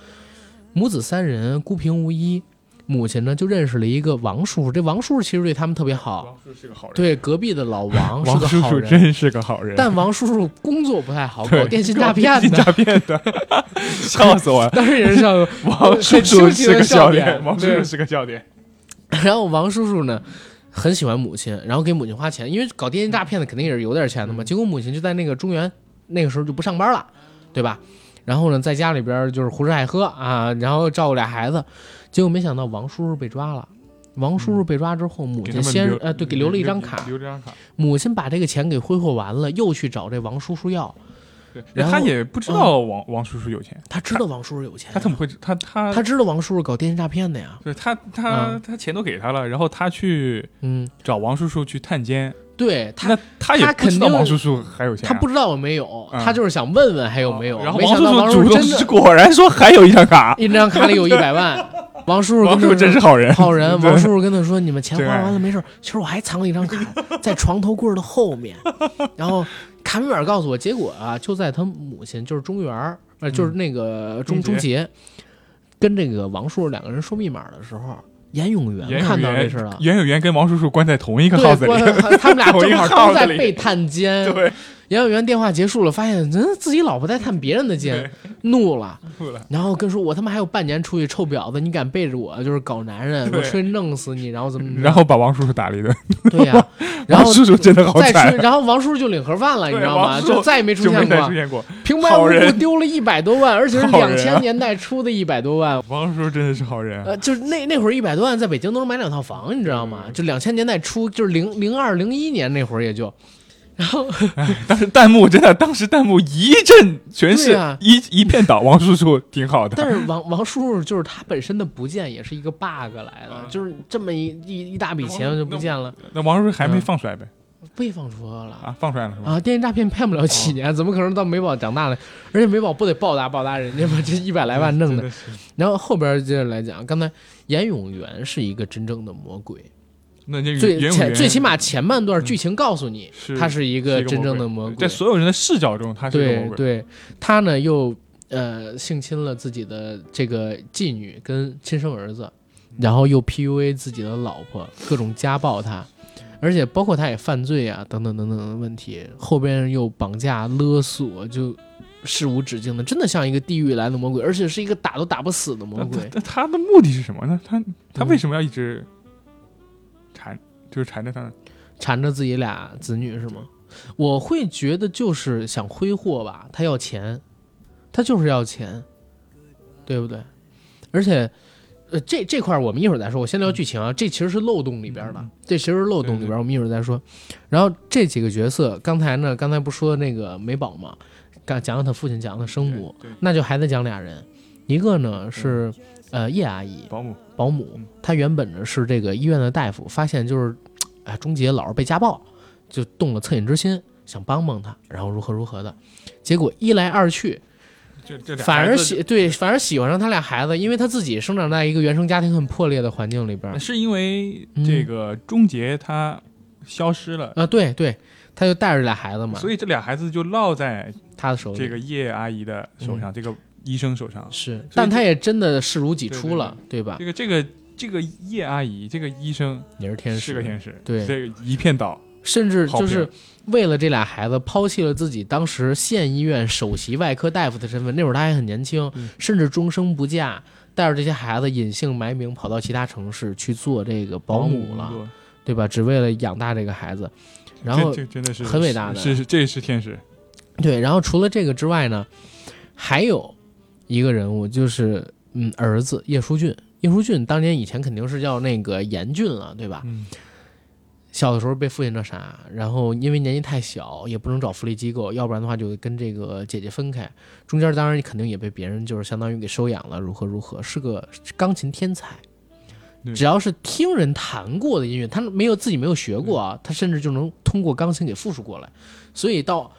母子三人孤贫无依，母亲呢就认识了一个王叔叔。这王叔叔其实对他们特别好，王叔叔是个好人。对隔壁的老王，王叔叔真是个好人。但王叔叔工作不太好，搞电信诈骗的，诈骗的，笑死我了。当时也是笑，王叔叔是个笑点，王叔叔是个笑点。然后王叔叔呢？很喜欢母亲，然后给母亲花钱，因为搞电信诈骗的肯定也是有点钱的嘛。结果母亲就在那个中原，那个时候就不上班了，对吧？然后呢，在家里边就是胡吃海喝啊，然后照顾俩孩子。结果没想到王叔叔被抓了。王叔叔被抓之后，母亲先呃对给留了一张卡，留张卡。母亲把这个钱给挥霍完了，又去找这王叔叔要。然后他也不知道王王叔叔有钱，他知道王叔叔有钱，他怎么会他他他知道王叔叔搞电信诈骗的呀？对他他他钱都给他了，然后他去嗯找王叔叔去探监，对他那他也不知道王叔叔还有钱，他不知道有没有，他就是想问问还有没有。然后王叔叔真的 果然说还有一张卡，一张卡里有一百万。王叔叔，王叔叔真是好人，好人。王叔叔跟他说：“你们钱花完了没事，其实我还藏了一张卡在床头柜的后面。”然后。卡米尔告诉我，结果啊，就在他母亲，就是中原呃，就是那个钟钟杰，跟这个王叔叔两个人说密码的时候，严永元看到这事了。严永元跟王叔叔关在同一个号子里，他们俩 正好在被探监。对。杨永元电话结束了，发现人自己老婆在探别人的监，怒了，然后跟说：“我他妈还有半年出去，臭婊子，你敢背着我就是搞男人，我出去弄死你！”然后怎么？然后把王叔叔打了一顿。对呀，然后叔叔真的好惨。然后王叔叔就领盒饭了，你知道吗？就再也没出现过。出现过。平白无故丢了一百多万，而且是两千年代初的一百多万。王叔叔真的是好人。呃，就是那那会儿一百多万，在北京都能买两套房，你知道吗？就两千年代初，就是零零二零一年那会儿也就。然后，当时弹幕真的，当时弹幕一阵全是，一一片倒。王叔叔挺好的，但是王王叔叔就是他本身的不见也是一个 bug 来的，就是这么一一一大笔钱就不见了。那王叔叔还没放出来呗？被放出来了啊，放出来了是吧？啊，电信诈骗骗不了几年，怎么可能到美宝长大了？而且美宝不得报答报答人家吗？这一百来万弄的。然后后边接着来讲，刚才严永元是一个真正的魔鬼。那最前最起码前半段剧情告诉你，他是一个真正的魔鬼，在所有人的视角中，他是对对，他呢又呃性侵了自己的这个妓女跟亲生儿子，然后又 PUA 自己的老婆，各种家暴他，而且包括他也犯罪啊等等等等的问题，后边又绑架勒索，就事无止境的，真的像一个地狱来的魔鬼，而且是一个打都打不死的魔鬼。那他的目的是什么呢？他他为什么要一直？缠就是缠着他，缠着自己俩子女是吗？我会觉得就是想挥霍吧，他要钱，他就是要钱，对不对？而且，呃，这这块我们一会儿再说。我先聊剧情啊，这其实是漏洞里边的，这其实是漏洞里边，我们一会儿再说。然后这几个角色，刚才呢，刚才不说那个美宝吗？刚讲讲他父亲，讲他生母，那就还得讲俩人，一个呢是。呃，叶阿姨，保姆，保姆，她原本呢是这个医院的大夫，发现就是，哎，钟杰老是被家暴，就动了恻隐之心，想帮帮他，然后如何如何的，结果一来二去，这这俩反而喜对，反而喜欢上他俩孩子，因为他自己生长在一个原生家庭很破裂的环境里边儿是因为嗯这个终结他消失了，啊，对对，他就带着俩孩子嘛，所以这俩孩子就落在他的手里这个叶阿姨的手上，这个医生手上。是，但他也真的视如己出了，对吧？这个这个这个叶阿姨，这个医生也是天使，是个天使，对这个一片倒，甚至就是为了这俩孩子，抛弃了自己当时县医院首席外科大夫的身份。那会儿他还很年轻，嗯甚至终生不嫁，带着这些孩子隐姓埋名跑到其他城市去做这个保姆了，对吧？只为了养大这个孩子。然后这这真的是很伟大的是是这是天使，对，然后除了这个之外呢，还有一个人物就是嗯儿子叶舒俊。叶舒俊当年以前肯定是叫那个严俊了，对吧？嗯，小的时候被父亲那啥，然后因为年纪太小，也不能找福利机构，要不然的话就跟这个姐姐分开。中间当然肯定也被别人就是相当于给收养了，如何如何，是个钢琴天才。只要是听人弹过的音乐，他没有自己没有学过啊，他甚至就能通过钢琴给复述过来。所以到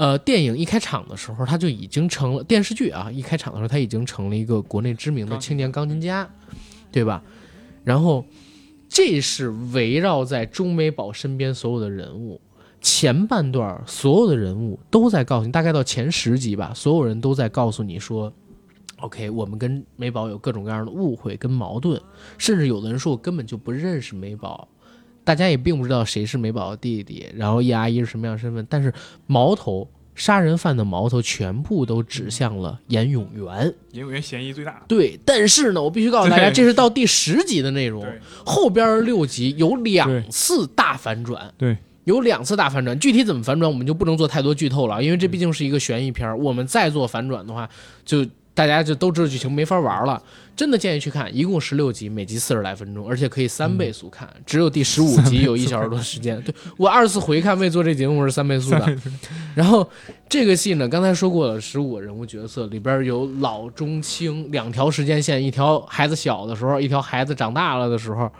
呃电影一开场的时候，他就已经成了电视剧啊一开场的时候，他已经成了一个国内知名的青年钢琴家，对吧？然后这是围绕在钟美宝身边所有的人物。前半段所有的人物都在告诉你，大概到前十集吧，所有人都在告诉你说，OK，我们跟美宝有各种各样的误会跟矛盾，甚至有的人说我根本就不认识美宝，大家也并不知道谁是美宝的弟弟，然后叶阿姨是什么样的身份，但是矛头杀人犯的矛头全部都指向了严永元。严永元嫌疑最大，对，但是呢，我必须告诉大家，这是到第十集的内容，后边六集有两次大反转。对。有两次大反转，具体怎么反转，我们就不能做太多剧透了，因为这毕竟是一个悬疑片儿。我们再做反转的话，就大家就都知道剧情，没法玩了。真的建议去看，一共十六集，每集四十来分钟，而且可以三倍速看。只有第十五集有一小时多时间。对我二次回看为做这节目是三倍速的。然后这个戏呢，刚才说过了，十五个人物角色里边有老中青两条时间线，一条孩子小的时候，一条孩子长大了的时候。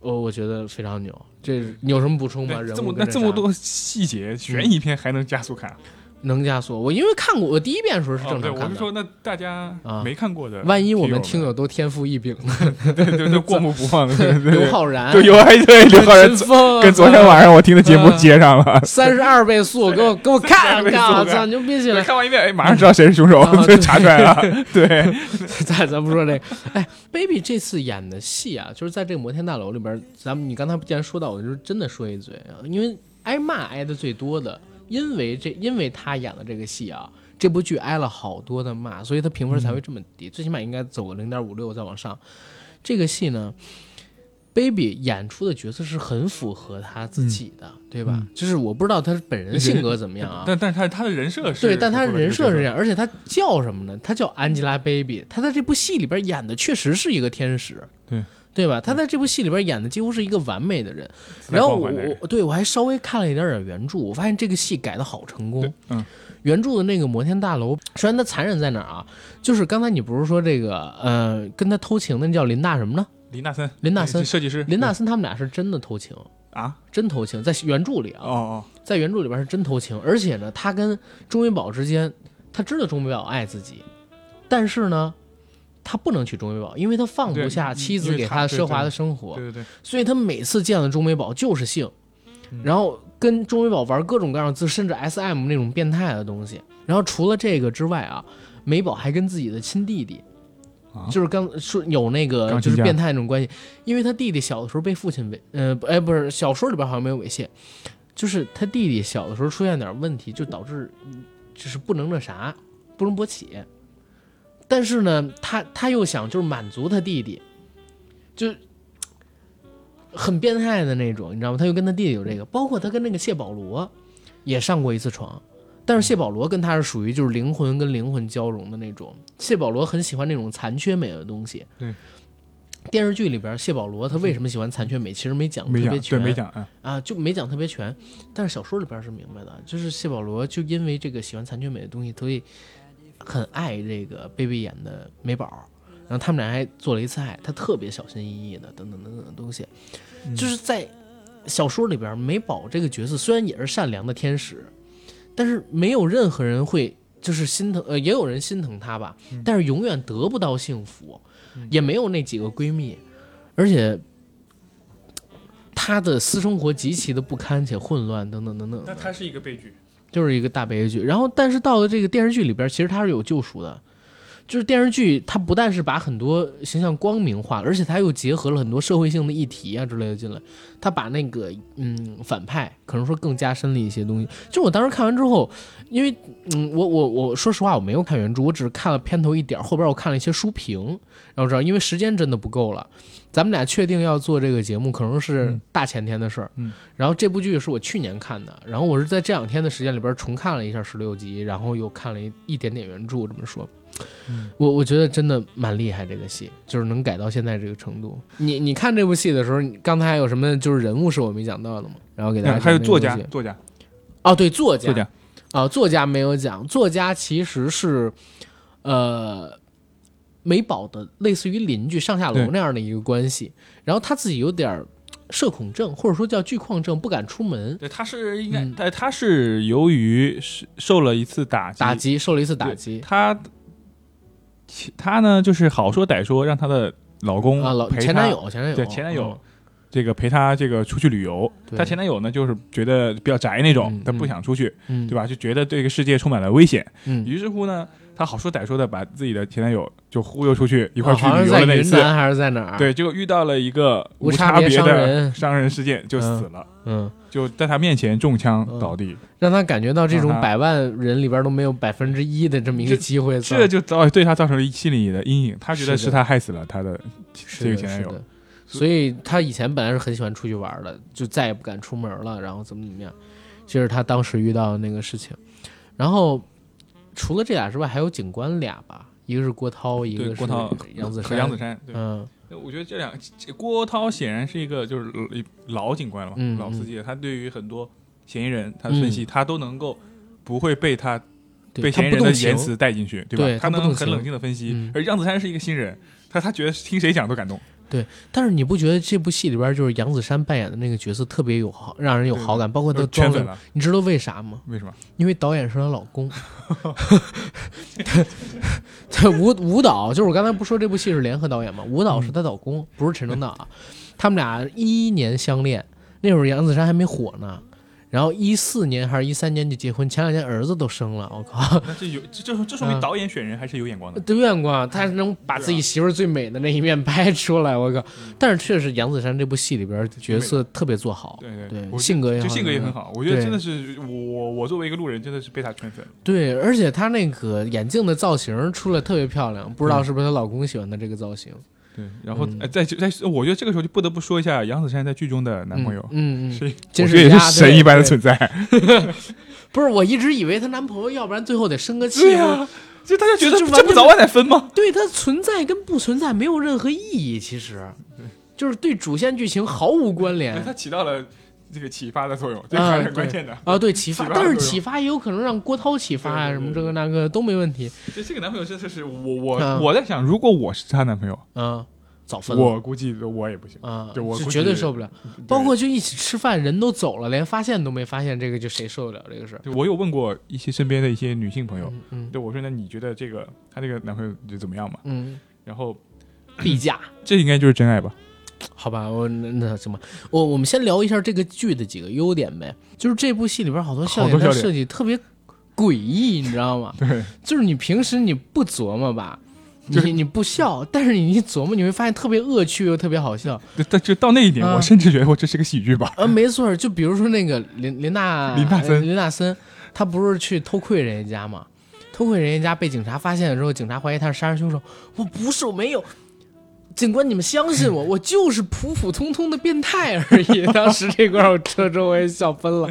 我我觉得非常牛，这你有什么补充吗？人物这么那这么多细节，悬疑片还能加速看？能加速。我因为看过，我第一遍的时候是正常看的。我是说，那大家啊没看过的，万一我们听听友都天赋异禀呢？对对对，过目不忘，刘昊然、对，刘哎对刘昊然跟昨天晚上我听的节目接上了。三十二倍速，给我给我看32倍速看，我看操，牛逼起来！看完一遍，哎，马上知道谁是凶手啊，就对查出来了。对，咱咱不说这个，哎，baby 这次演的戏啊，就是在这个摩天大楼里边，咱们你刚才既然说到，我就真的说一嘴啊，因为挨骂挨的最多的，因为这因为他演的这个戏啊，这部剧挨了好多的骂，所以他评分才会这么低，最起码应该走个零点五六再往上。这个戏呢，baby 演出的角色是很符合他自己的，对吧？嗯。就是我不知道他本人性格怎么样啊，但但是他他的人设是对，但他人设是这样，样，而且他叫什么呢？他叫 Angelababy，他在这部戏里边演的确实是一个天使，对对吧？他在这部戏里边演的几乎是一个完美的人。然后我我对我还稍微看了一点点原著，我发现这个戏改的好成功。嗯，原著的那个摩天大楼，虽然它残忍在哪儿啊？就是刚才你不是说这个呃，跟他偷情的那叫林大什么呢？林大森，林大森设计师，林大森他们俩是真的偷情，啊，真偷情，在原著里啊。哦哦，在原著里边是真偷情，而且呢，他跟钟美宝之间，他知道钟美宝爱自己，但是呢，他不能娶钟美宝，因为他放不下妻子给他的奢华的生活，对对对，所以他每次见了钟美宝就是性，嗯然后跟钟美宝玩各种各样甚至 S M 那种变态的东西。然后除了这个之外啊，美宝还跟自己的亲弟弟。啊就是刚说有那个就是变态那种关系，因为他弟弟小的时候被父亲猥，呃，不哎不是小说里边好像没有猥亵，就是他弟弟小的时候出现点问题，就导致嗯就是不能那啥，不能勃起。但是呢，他他又想就是满足他弟弟，就很变态的那种，你知道吗？他又跟他弟弟有这个，包括他跟那个谢保罗也上过一次床，但是谢保罗跟他是属于就是灵魂跟灵魂交融的那种。谢保罗很喜欢那种残缺美的东西。对。电视剧里边，谢保罗他为什么喜欢残缺美？其实没讲特别全，没讲啊，啊，就没讲特别全。但是小说里边是明白的，就是谢保罗就因为这个喜欢残缺美的东西，所以很爱这个贝贝演的美宝。然后他们俩还做了一次爱，他特别小心翼翼的，等等等等的东西。嗯就是在小说里边，美宝这个角色虽然也是善良的天使，但是没有任何人会就是心疼，呃，也有人心疼她吧，嗯但是永远得不到幸福，也没有那几个闺蜜，而且她的私生活极其的不堪且混乱，等等等等，那她是一个悲剧。就是一个大悲剧。然后，但是到了这个电视剧里边，其实它是有救赎的。就是电视剧，它不但是把很多形象光明化，而且它又结合了很多社会性的议题啊之类的进来。它把那个嗯反派可能说更加深了一些东西。就我当时看完之后，因为嗯我我我说实话我没有看原著，我只是看了片头一点，后边我看了一些书评，然后知道因为时间真的不够了。咱们俩确定要做这个节目，可能是嗯大前天的事儿。嗯，然后这部剧是我去年看的，然后我是在这两天的时间里边重看了一下十六集，然后又看了一一点点原著。这么说，嗯我我觉得真的蛮厉害，这个戏就是能改到现在这个程度。你你看这部戏的时候，你刚才还有什么就是人物是我没讲到的吗？然后给大家嗯还有作家，作家，哦，对，作家作家，啊，作家没有讲，作家其实是，呃，美宝的类似于邻居上下楼那样的一个关系，然后他自己有点儿社恐症，或者说叫惧旷症，不敢出门，对，他是应该嗯，他他是由于是受了一次打击，打击受了一次打击。他其他呢就是好说歹说，让她的老公啊，老陪她前男友，前男友，对前男友嗯。这个陪她这个出去旅游。对。她前男友呢就是觉得比较宅那种嗯，他不想出去，嗯，对吧？就觉得这个世界充满了危险。嗯，于是乎呢，她好说歹说的把自己的前男友就忽悠出去一一块儿去。云南还是在哪儿？，对，结果遇到了一个无差别的伤人伤人事件，就死了，嗯，就在他面前中枪嗯倒地。让他感觉到这种百万人里边都没有百分之一的这么一个机会，这就造对他造成了心理的阴影，他觉得是他害死了他的这个前男友所以他以前本来是很喜欢出去玩的，就再也不敢出门了，然后怎么怎么样，这是他当时遇到的那个事情。然后除了这俩之外，还有警官俩吧，一个是郭涛，一个是对郭涛杨子姗。和杨子山，对，嗯我觉得这两这郭涛显然是一个就是老警官了嘛，嗯老司机了，他对于很多嫌疑人他的分析，他都能够不会被他被嫌疑人的言辞带进去，对吧？他能很冷静的分析嗯。而杨子山是一个新人，他他觉得听谁讲都感动，但是你不觉得这部戏里边就是杨子姗扮演的那个角色特别有好，让人有好感，包括她就装的，圈粉了。你知道为啥吗？为什么？因为导演是她老公。她舞舞蹈就是我刚才不说这部戏是联合导演吗？舞蹈是她老公，不是陈正道啊。他们俩一一年相恋，那会儿杨子姗还没火呢。然后一四年还是一三年就结婚，前两年儿子都生了，我靠，那这有这这这说明嗯导演选人还是有眼光的。有眼光，他能把自己媳妇最美的那一面拍出来，我靠！但是确实杨子姗这部戏里边角色特别做好，对对对性格也好就性格也很好，我觉得真的是我我作为一个路人，真的是被他圈粉。对，而且她那个眼镜的造型出来特别漂亮，不知道是不是她老公喜欢的这个造型。对，然后嗯呃在在，我觉得这个时候就不得不说一下杨子姗在剧中的男朋友，嗯嗯，嗯 是我金觉得也是神一般的存在。不是，我一直以为她男朋友，要不然最后得生个气。对啊，就大家觉得这不早晚得分吗？对她存在跟不存在没有任何意义，其实就是对主线剧情毫无关联它起到了这个启发的作用，这是很关键的。啊。对启发，启发但是启发也有可能让郭涛启发啊，什么这个那个都没问题。这这个男朋友真的是我我啊我在想，如果我是她男朋友，嗯，早分了。我估计我也不行。啊，就我估计绝对受不了。包括就一起吃饭，人都走了，连发现都没发现，这个就谁受得了这个事儿？对我有问过一些身边的一些女性朋友，嗯嗯对我说那你觉得这个她这个男朋友就怎么样嘛？嗯，然后必嫁。这应该就是真爱吧？好吧，我那那什么，我我们先聊一下这个剧的几个优点呗。就是这部戏里边好多笑点设计特别诡异，你知道吗？对，就是你平时你不琢磨吧，就是你你不笑，但是你一琢磨，你会发现特别恶趣又特别好笑。但就到那一点，啊我甚至觉得我这是个喜剧吧。啊，没错，就比如说那个林林娜 林娜森呃林娜森，他不是去偷窥人家家吗？偷窥人家家被警察发现了之后，警察怀疑他是杀人凶手。我不是，我没有。警官，你们相信我，我就是普普通通的变态而已。当时这块儿我车周围笑喷了。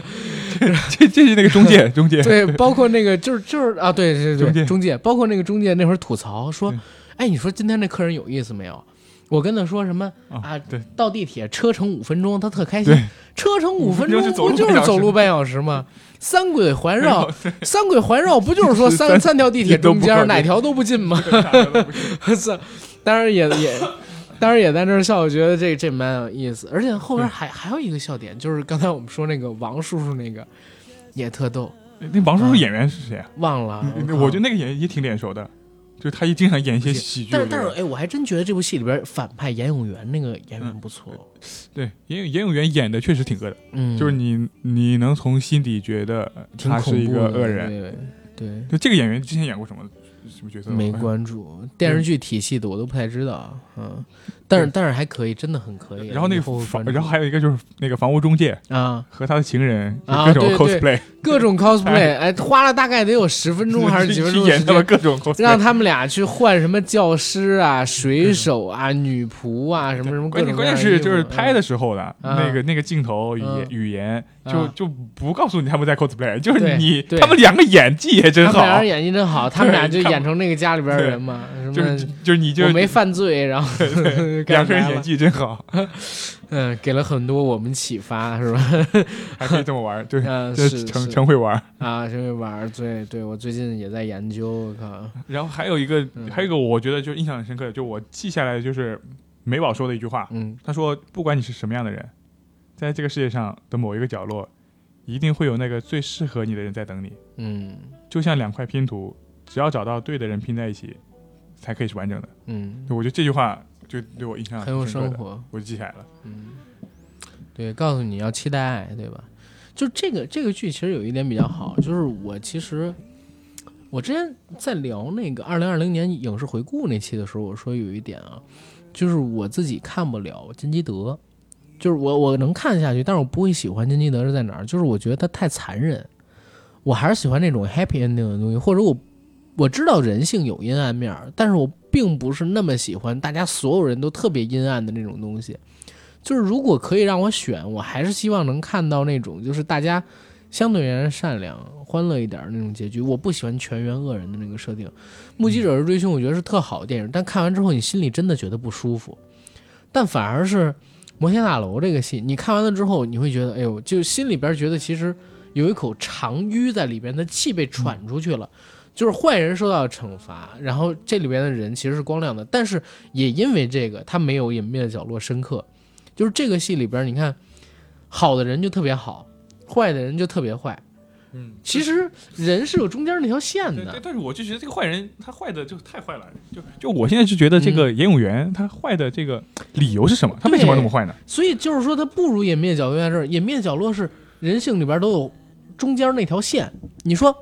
这这是那个中介，中介对，包括那个就是就是啊，对对对，中介中介，包括那个中介那会儿吐槽说，哎，你说今天这客人有意思没有？我跟他说什么啊到地铁车程五分钟，他特开心。车程五分钟不就是走路半小时吗？三轨环绕，三轨环绕不就是说三三三条地铁中间哪条都不近吗？当然也也，当然也在那儿笑，我觉得这这蛮有意思。而且后边还还有一个笑点，就是刚才我们说那个王叔叔那个也特逗。那王叔叔演员是谁啊？忘了，嗯我觉得那个演员也挺脸熟的，就是他一经常演一些喜剧。但是但是，哎，我还真觉得这部戏里边反派严永元那个演员不错，对严严永元演的确实挺恶的，嗯，就是你你能从心底觉得他是一个恶人。对对。就这个演员之前演过什么什么角色？没关注电视剧体系的，我都不太知道。嗯，但是但是还可以，真的很可以。然后那个房，然后还有一个就是那个房屋中介啊，和他的情人各种 cosplay，各种 cosplay，哎，花了大概得有十分钟还是几分钟演他们各种 cosplay，让他们俩去换什么教师啊、水手啊、女仆啊，什么什么关键关。键是就是拍的嗯时候的嗯那个那个镜头语嗯言语言就啊就不告诉你他们在 cosplay，就是你他们两个演技也真好他们俩人，演技真好，他们俩就演成那个家里边人嘛，就是就是你就我没犯罪，然后两个人演技真好，嗯，给了很多我们启发，是吧？还可以这么玩，对，嗯，是成是。成会玩。啊，成会玩儿，对对，我最近也在研究，我靠，然后还有一个嗯。还有一个我觉得就印象很深刻的，就我记下来的就是美宝说的一句话，嗯。他说不管你是什么样的人，在这个世界上的某一个角落，一定会有那个最适合你的人在等你，嗯。就像两块拼图，只要找到对的人拼在一起，才可以是完整的。嗯，我觉得这句话就对我印象很有生活，我就记起来了。嗯，对，告诉你要期待爱，对吧？就这个这个剧其实有一点比较好，就是我其实我之前在聊那个二零二零年影视回顾那期的时候，我说有一点啊，就是我自己看不了金基德，就是我我能看下去，但是我不会喜欢金基德是在哪儿？就是我觉得他太残忍，我还是喜欢那种 happy ending 的东西，或者我我知道人性有阴暗面，但是我并不是那么喜欢大家所有人都特别阴暗的那种东西。就是如果可以让我选，我还是希望能看到那种就是大家相对而言善良、欢乐一点儿那种结局。我不喜欢全员恶人的那个设定。《目击者是追凶》，我觉得是特好的电影，但看完之后你心里真的觉得不舒服。但反而是《摩天大楼》这个戏，你看完了之后，你会觉得，哎呦，就心里边觉得其实有一口长吁在里边，的气被喘出去了。就是坏人受到惩罚，然后这里边的人其实是光亮的，但是也因为这个，他没有隐秘的角落深刻。就是这个戏里边，你看，好的人就特别好，坏的人就特别坏。嗯，其实人是有中间那条线对对，的，但是我就觉得这个坏人他坏的就太坏了，就就我现在就觉得这个严永元他坏的这个理由是什么？他为什么要那么坏呢？所以就是说他不如隐秘的角落在这儿。隐秘的角落是人性里边都有中间那条线。你说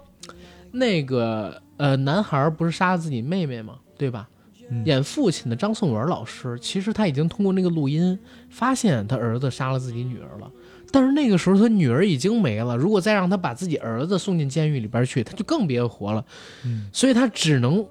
那个呃，男孩不是杀了自己妹妹吗？对吧？嗯演父亲的张颂文老师，其实他已经通过那个录音发现他儿子杀了自己女儿了，但是那个时候他女儿已经没了，如果再让他把自己儿子送进监狱里边去，他就更别活了，嗯所以他只能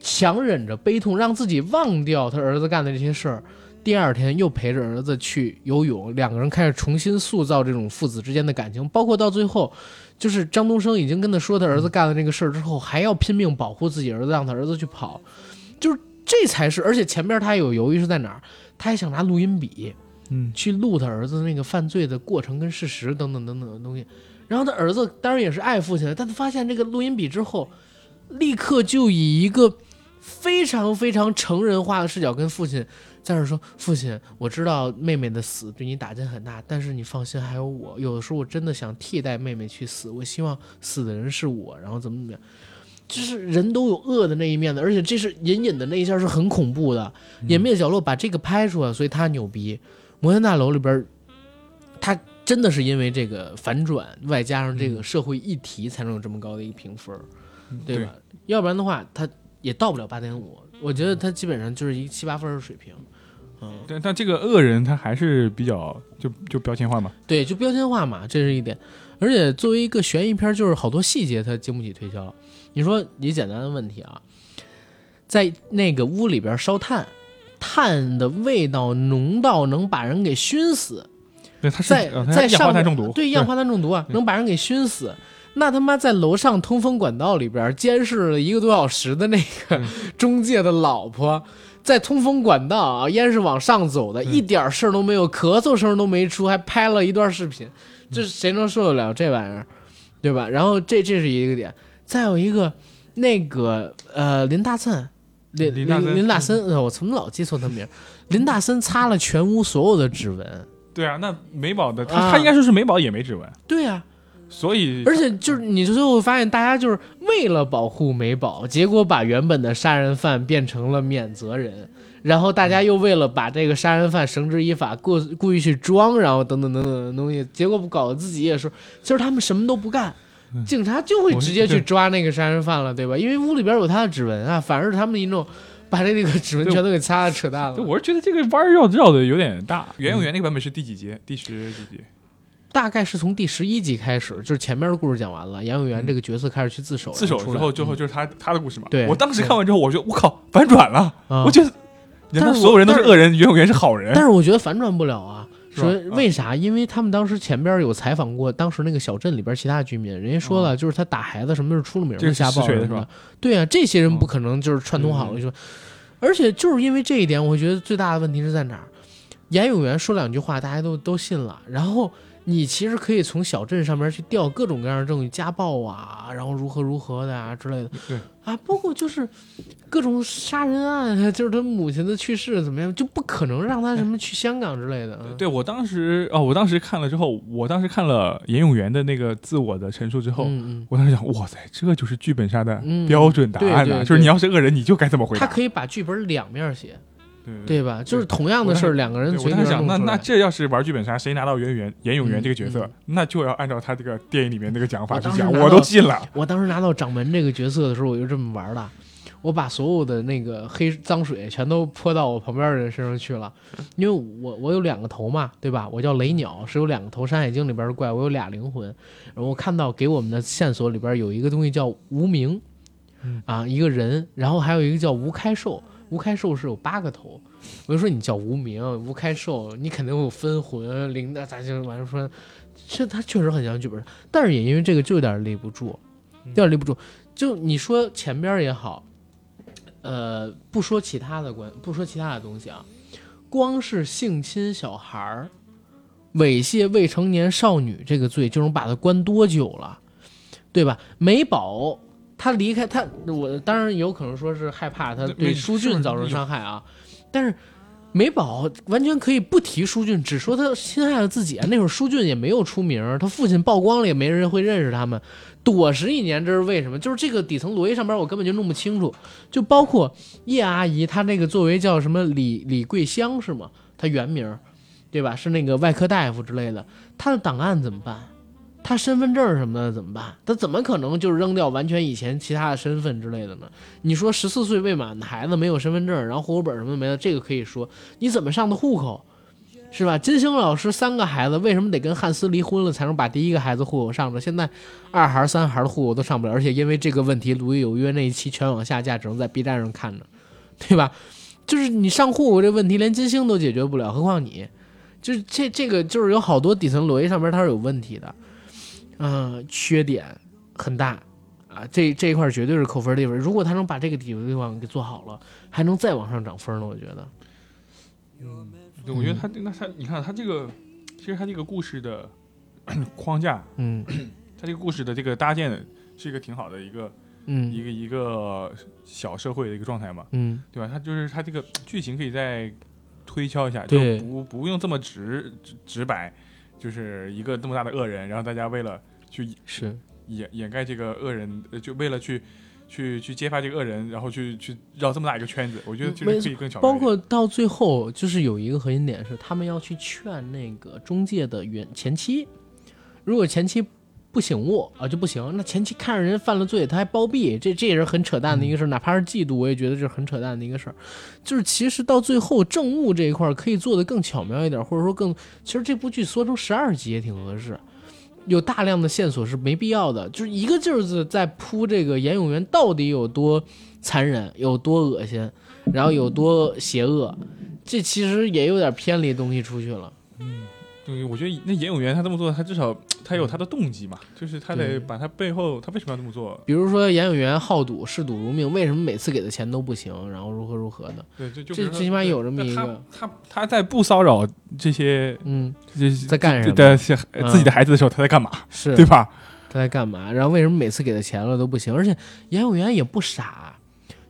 强忍着悲痛，让自己忘掉他儿子干的这些事儿。第二天又陪着儿子去游泳，两个人开始重新塑造这种父子之间的感情，包括到最后，就是张东升已经跟他说他儿子干了这个事儿之后，还要拼命保护自己儿子，让他儿子去跑，就是这才是，而且前边他还有犹豫是在哪儿，他还想拿录音笔嗯。去录他儿子那个犯罪的过程跟事实等等等等的东西，然后他儿子当然也是爱父亲的，但他发现这个录音笔之后，立刻就以一个非常非常成人化的视角跟父亲在那儿说：“父亲，我知道妹妹的死对你打击很大，但是你放心，还有我。有的时候我真的想替代妹妹去死，我希望死的人是我，然后怎么怎么样。”就是人都有恶的那一面的，而且这是隐隐的那一下是很恐怖的。隐秘的角落把这个拍出来，所以他牛逼。摩天大楼里边，他真的是因为这个反转，外加上这个社会议题，才能有这么高的一个评分，对吧？要不然的话，他也到不了八点五。我觉得他基本上就是一七八分的水平。嗯，但但这个恶人他还是比较就就标签化嘛。对，就标签化嘛，这是一点。而且作为一个悬疑片，就是好多细节他经不起推敲。你说你简单的问题啊，在那个屋里边烧炭，炭的味道浓到能把人给熏死，对，他是在在氧化碳中毒，对氧化碳中毒啊，能把人给熏死。那他妈在楼上通风管道里边监视了一个多小时的那个嗯中介的老婆，在通风管道啊，烟是往上走的，嗯。一点事儿都没有，咳嗽声都没出，还拍了一段视频，这谁能受得了这玩意儿，对吧？然后这这是一个点，再有一个那个呃林大森，林林大森。林大森，呃我怎么老记错他名？林大森擦了全屋所有的指纹。对啊，那美宝的他、啊。他应该说是美宝也没指纹，对呀、所以而且就是你最后发现，大家就是为了保护美宝，结果把原本的杀人犯变成了免责人，然后大家又为了把这个杀人犯绳之以法，故故意去装，然后等等等等的东西，结果搞得自己也是，其实他们什么都不干。警察就会直接去抓那个杀人犯了，对吧？因为屋里边有他的指纹啊，反而是他们一种把这个指纹全都给擦了扯淡了。我是觉得这个弯绕绕的有点大。袁咏元那个版本是第几集？第十几集？大概是从第十一集开始，就是前面的故事讲完了，杨永元这个角色开始去自首，自首之后，最后就是他他的故事嘛。对，我当时看完之后，我觉得我靠，反转了，我觉得，但是所有人都是恶人，袁永元是好人。但是我觉得反转不了啊，说为啥？因为他们当时前边有采访过当时那个小镇里边其他居民，人家说了，就是他打孩子什么都是出了名的家暴是吧？对啊，这些人不可能就是串通好了说，而且就是因为这一点，我觉得最大的问题是在哪儿？严永元说两句话，大家都都信了，然后。你其实可以从小镇上面去调各种各样的证据，家暴啊，然后如何如何的啊之类的。对啊，包括就是各种杀人案，就是他母亲的去世怎么样，就不可能让他什么去香港之类的。对我当时哦，我当时看了之后，我当时看了严永元的那个自我的陈述之后，我当时想，哇塞，这就是剧本杀的标准答案啊！就是你要是恶人，你就该这么回答。他可以把剧本两面写。对吧？就是同样的事儿，两个人。我在想，那那这要是玩剧本杀，谁拿到袁元严永元这个角色，那就要按照他这个电影里面那个讲法去讲，我都信了。我当时拿到掌门这个角色的时候，我就这么玩的，我把所有的那个黑脏水全都泼到我旁边的人身上去了，因为我我有两个头嘛，对吧？我叫雷鸟，是有两个头，《山海经》里边的怪，我有俩灵魂。然后我看到给我们的线索里边有一个东西叫无名，啊，一个人，然后还有一个叫吴开寿。吴开寿是有八个头，我就说你叫无名吴开寿，你肯定有分魂灵的，咋就完了说，这他确实很像剧本，但是也因为这个就有点立不住，有点立不住。就你说前边也好，呃，不说其他的关，不说其他的东西啊，光是性侵小孩儿、猥亵未成年少女这个罪，就能把他关多久了，对吧？美宝。他离开他，我当然有可能说是害怕他对舒俊造成伤害啊，但是美宝完全可以不提舒俊，只说他侵害了自己啊。那会儿舒俊也没有出名，他父亲曝光了也没人会认识他们，躲十几年这是为什么？就是这个底层逻辑上边我根本就弄不清楚。就包括叶阿姨，她那个作为叫什么李李桂香是吗？她原名，对吧？是那个外科大夫之类的，她的档案怎么办？他身份证什么的怎么办？他怎么可能就扔掉完全以前其他的身份之类的呢？你说十四岁未满的孩子没有身份证，然后户口本什么没了，这个可以说，你怎么上的户口，是吧？金星老师三个孩子为什么得跟汉斯离婚了才能把第一个孩子户口上着？现在二孩三孩的户口都上不了，而且因为这个问题，《鲁豫有约》那一期全网下架，只能在 B 站上看着，对吧？就是你上户口这问题连金星都解决不了，何况你？就是这这个就是有好多底层逻辑上面它是有问题的。嗯，缺点很大啊，这这一块绝对是扣分的地方。如果他能把这个底地方给做好了，还能再往上涨分呢。我觉得，嗯，我觉得他那他，你看他这个，其实他这个故事的 框架，嗯，他这个故事的这个搭建是一个挺好的一个，嗯，一个一个小社会的一个状态嘛，嗯，对吧？他就是他这个剧情可以再推敲一下，就不不用这么直直白。就是一个这么大的恶人，然后大家为了去是掩掩盖这个恶人，就为了去去去揭发这个恶人，然后去去绕这么大一个圈子，我觉得其实可以更巧。包括到最后，就是有一个核心点是，他们要去劝那个中介的原前妻，如果前妻。不醒悟啊就不行。那前期看着人犯了罪，他还包庇，这这也是很扯淡的一个事儿。哪怕是嫉妒，我也觉得这是很扯淡的一个事儿。就是其实到最后政务这一块可以做的更巧妙一点，或者说更……其实这部剧缩成十二集也挺合适，有大量的线索是没必要的。就是一个劲儿子在铺这个严永元到底有多残忍，有多恶心，然后有多邪恶，这其实也有点偏离东西出去了。嗯。对，我觉得那严永元他这么做，他至少 他有他的动机嘛，就是他得把他背后他为什么要这么做。比如说严永元好赌，嗜赌如命，为什么每次给的钱都不行，然后如何如何的？对，这这最起码有这么一个。他他在不骚扰这些嗯，这在干什么？的自己的孩子的时候，他在干嘛？是对吧？他在干嘛？然后为什么每次给的钱了都不行？而且严永元也不傻，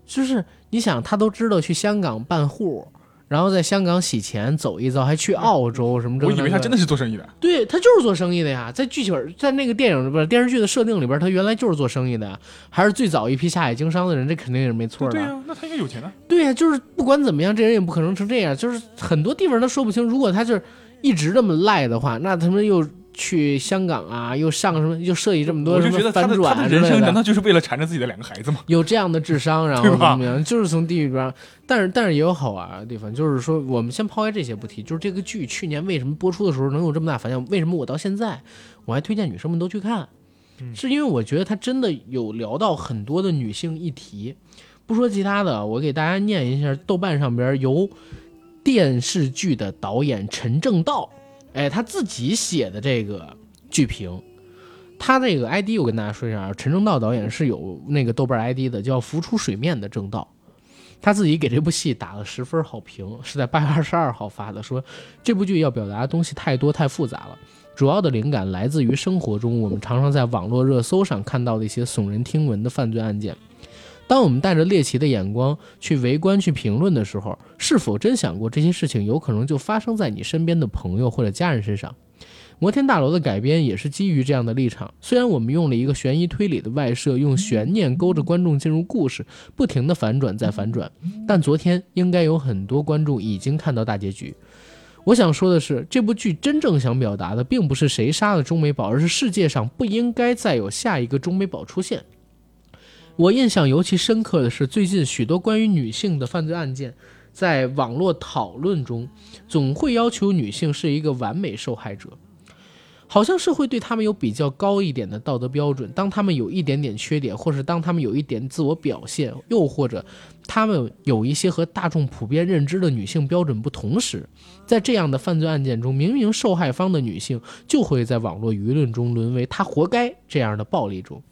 就是你想，他都知道去香港办户。然后在香港洗钱走一遭，还去澳洲什么这我。以为他真的是做生意的。对他就是做生意的呀，在剧情在那个电影里边电视剧的设定里边，他原来就是做生意的呀，还是最早一批下海经商的人，这肯定也是没错的。对呀、那他应该有钱啊。对呀、就是不管怎么样，这人也不可能成这样，就是很多地方他说不清。如果他就是一直这么赖的话，那他们又去香港啊，又上什么，又设计这么多我什么就觉得他的的人生难道就是为了缠着自己的两个孩子吗？有这样的智商，然后怎么样？就是从地狱边，但是但是也有好玩的地方，就是说我们先抛开这些不提，就是这个剧去年为什么播出的时候能有这么大反响？为什么我到现在我还推荐女生们都去看？嗯是因为我觉得它真的有聊到很多的女性议题。不说其他的，我给大家念一下豆瓣上边由电视剧的导演陈正道，哎，他自己写的这个剧评。他那个 ID 我跟大家说一下啊，陈正道导演是有那个豆瓣 ID 的，叫“浮出水面的正道”。他自己给这部戏打了十分好评，是在八月二十二号发的，说这部剧要表达的东西太多太复杂了，主要的灵感来自于生活中我们常常在网络热搜上看到的一些耸人听闻的犯罪案件。当我们带着猎奇的眼光去围观、去评论的时候，是否真想过这些事情有可能就发生在你身边的朋友或者家人身上？摩天大楼的改编也是基于这样的立场。虽然我们用了一个悬疑推理的外设，用悬念勾着观众进入故事，不停的反转再反转，但昨天应该有很多观众已经看到大结局。我想说的是，这部剧真正想表达的，并不是谁杀了钟美宝，而是世界上不应该再有下一个钟美宝出现。我印象尤其深刻的是，最近许多关于女性的犯罪案件，在网络讨论中，总会要求女性是一个完美受害者，好像是会对她们有比较高一点的道德标准。当她们有一点点缺点，或是当她们有一点自我表现，又或者她们有一些和大众普遍认知的女性标准不同时，在这样的犯罪案件中，明明受害方的女性就会在网络舆论中沦为她活该这样的暴力中。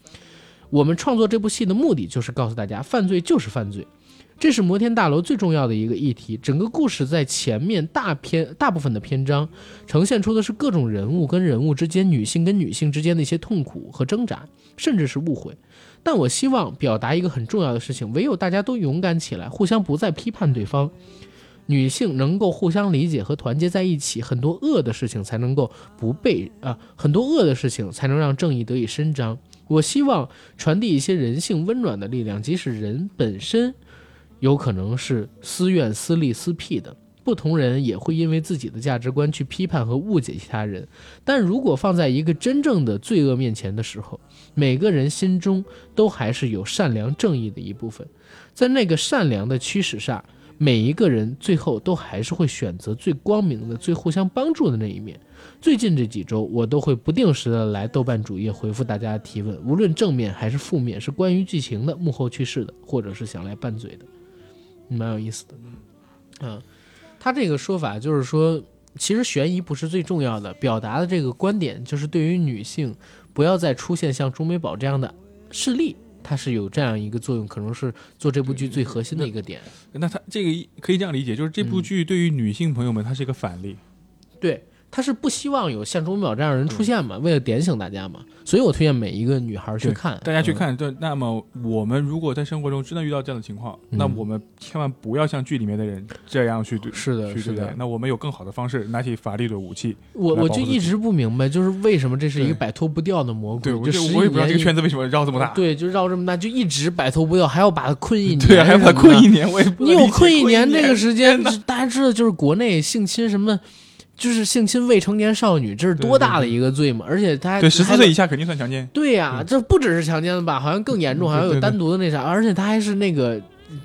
我们创作这部戏的目的就是告诉大家，犯罪就是犯罪，这是摩天大楼最重要的一个议题。整个故事在前面大篇大部分的篇章，呈现出的是各种人物跟人物之间、女性跟女性之间的一些痛苦和挣扎，甚至是误会。但我希望表达一个很重要的事情：唯有大家都勇敢起来，互相不再批判对方。女性能够互相理解和团结在一起，很多恶的事情。才能够不被啊、很多恶的事情。才能让正义得以伸张。我希望传递一些人性温暖的力量，即使人本身有可能是私怨、私利、私癖的，不同人也会因为自己的价值观去批判和误解其他人。但如果放在一个真正的罪恶面前的时候，每个人心中都还是有善良正义的一部分，在那个善良的驱使下，每一个人最后都还是会选择最光明的、最互相帮助的那一面。最近这几周，我都会不定时的来豆瓣主页回复大家的提问，无论正面还是负面，是关于剧情的、幕后去世的，或者是想来拌嘴的，蛮有意思的。嗯，他这个说法就是说，其实悬疑不是最重要的，表达的这个观点就是对于女性不要再出现像钟美宝这样的事例，它是有这样一个作用，可能是做这部剧最核心的一个点。那它这个可以这样理解，就是这部剧对于女性朋友们，它是一个反例。对，他是不希望有像钟表这样的人出现嘛，为了点醒大家嘛，所以我推荐每一个女孩去看，嗯。大家去看。对、那么我们如果在生活中真的遇到这样的情况，嗯那我们千万不要像剧里面的人这样去对是的，是的。。那我们有更好的方式，拿起法律的武器。我我就一直不明白，就是为什么这是一个摆脱不掉的魔鬼，对，我就我也不知道这个圈子为什么绕这么大。对，就绕这么大，就一直摆脱不掉，还要把它困一 年，对，还要把它困一。年，我也不你有困一年这个时间，大家知道，就是国内性侵什么，就是性侵未成年少女，这是多大的一个罪嘛？而且他还对十四岁以下肯定算强奸。对呀、这不只是强奸了吧？好像更严重，嗯好像有单独的那啥，而且他还是那个嗯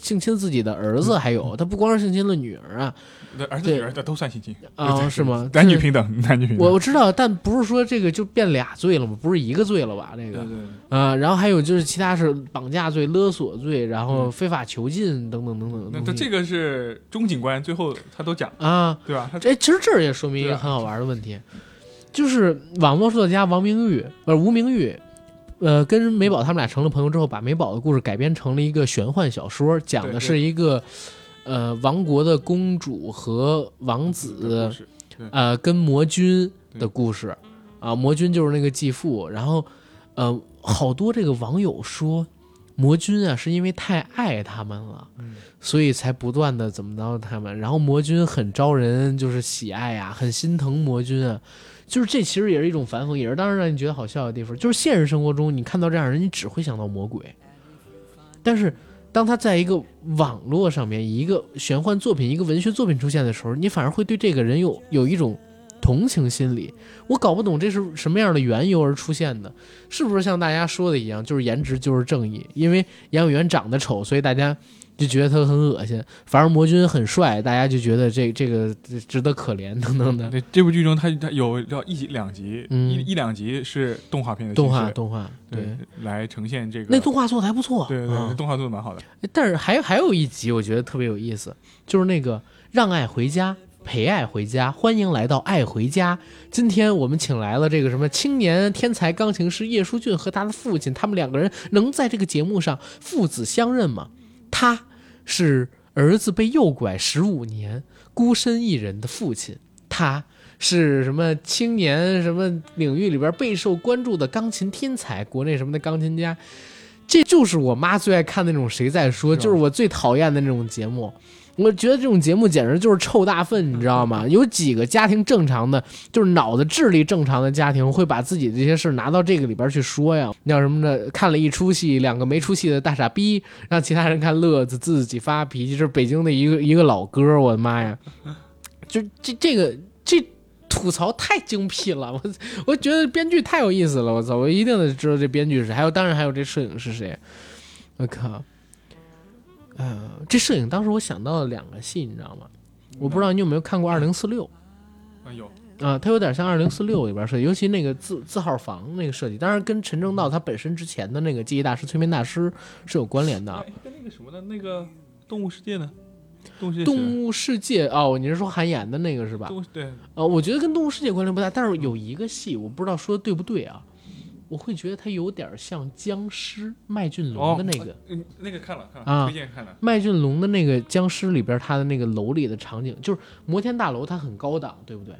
性侵自己的儿子，还有他不光是性侵了女儿啊对儿子对女儿的都算性侵啊，是吗？男女平等，男女平等。我我知道，但不是说这个就变俩罪了吗？不是一个罪了吧？这个啊，然后还有就是其他是绑架罪、勒索罪，然后嗯非法囚禁等等等等那他这个是钟警官最后他都讲，啊，对吧？他这其实这也说明一个很好玩的问题，就是网络作家王明玉不是吴明玉，呃，跟美宝他们俩成了朋友之后，把美宝的故事改编成了一个玄幻小说，讲的是一个呃王国的公主和王子呃跟魔君的故事啊，魔君就是那个继父，然后呃好多这个网友说。魔君啊，是因为太爱他们了，嗯所以才不断的怎么着他们。然后魔君很招人就是喜爱啊，很心疼魔君啊。就是这其实也是一种反讽，也是当时让你觉得好笑的地方。就是现实生活中你看到这样的人，你只会想到魔鬼，但是当他在一个网络上面以一个玄幻作品、一个文学作品出现的时候，你反而会对这个人有有一种同情心理。我搞不懂这是什么样的缘由而出现的，是不是像大家说的一样，就是颜值就是正义？因为杨永元长得丑，所以大家就觉得他很恶心；反而魔君很帅，大家就觉得这这个值得可怜等等的。对这部剧中，他他有要一集两集，嗯一一两集是动画片的动画动画对，对来呈现这个那动画做的还不错，对对对，动画做的蛮好的。但是还还有一集我觉得特别有意思，就是那个让爱回家，陪爱回家，欢迎来到爱回家。今天我们请来了这个什么青年天才钢琴师叶舒俊和他的父亲，他们两个人能在这个节目上父子相认吗？他是儿子被诱拐十五年，孤身一人的父亲，他。是什么青年什么领域里边备受关注的钢琴天才，国内什么的钢琴家，这就是我妈最爱看的那种谁在说，就是我最讨厌的那种节目。我觉得这种节目简直就是臭大粪，你知道吗？有几个家庭正常的，就是脑子智力正常的家庭，会把自己这些事儿拿到这个里边去说呀？叫什么的？看了一出戏，两个没出戏的大傻逼，让其他人看乐子，自己发脾气，这是北京的一个一个老哥，我的妈呀！就这这个这吐槽太精辟了，我我觉得编剧太有意思了，我操！我一定得知道这编剧是谁，还有当然还有这摄影是谁，我靠！呃，这摄影当时我想到了两个戏，你知道吗？我不知道你有没有看过《二零四六》啊有啊，它有点像《二零四六》里边设计，尤其那个字字号房那个设计，当然跟陈正道他本身之前的那个记忆大师、催眠大师是有关联的跟那个什么的那个动物世界呢？动物世界动物世界哦，你是说韩岩的那个是吧？对呃，我觉得跟动物世界关联不大，但是有一个戏我不知道说的对不对啊，我会觉得它有点像僵尸麦浚龙的那个。嗯那个看了看啊了，推荐看了。麦浚龙的那个僵尸里边，他的那个楼里的场景，就是摩天大楼，它很高档，对不对？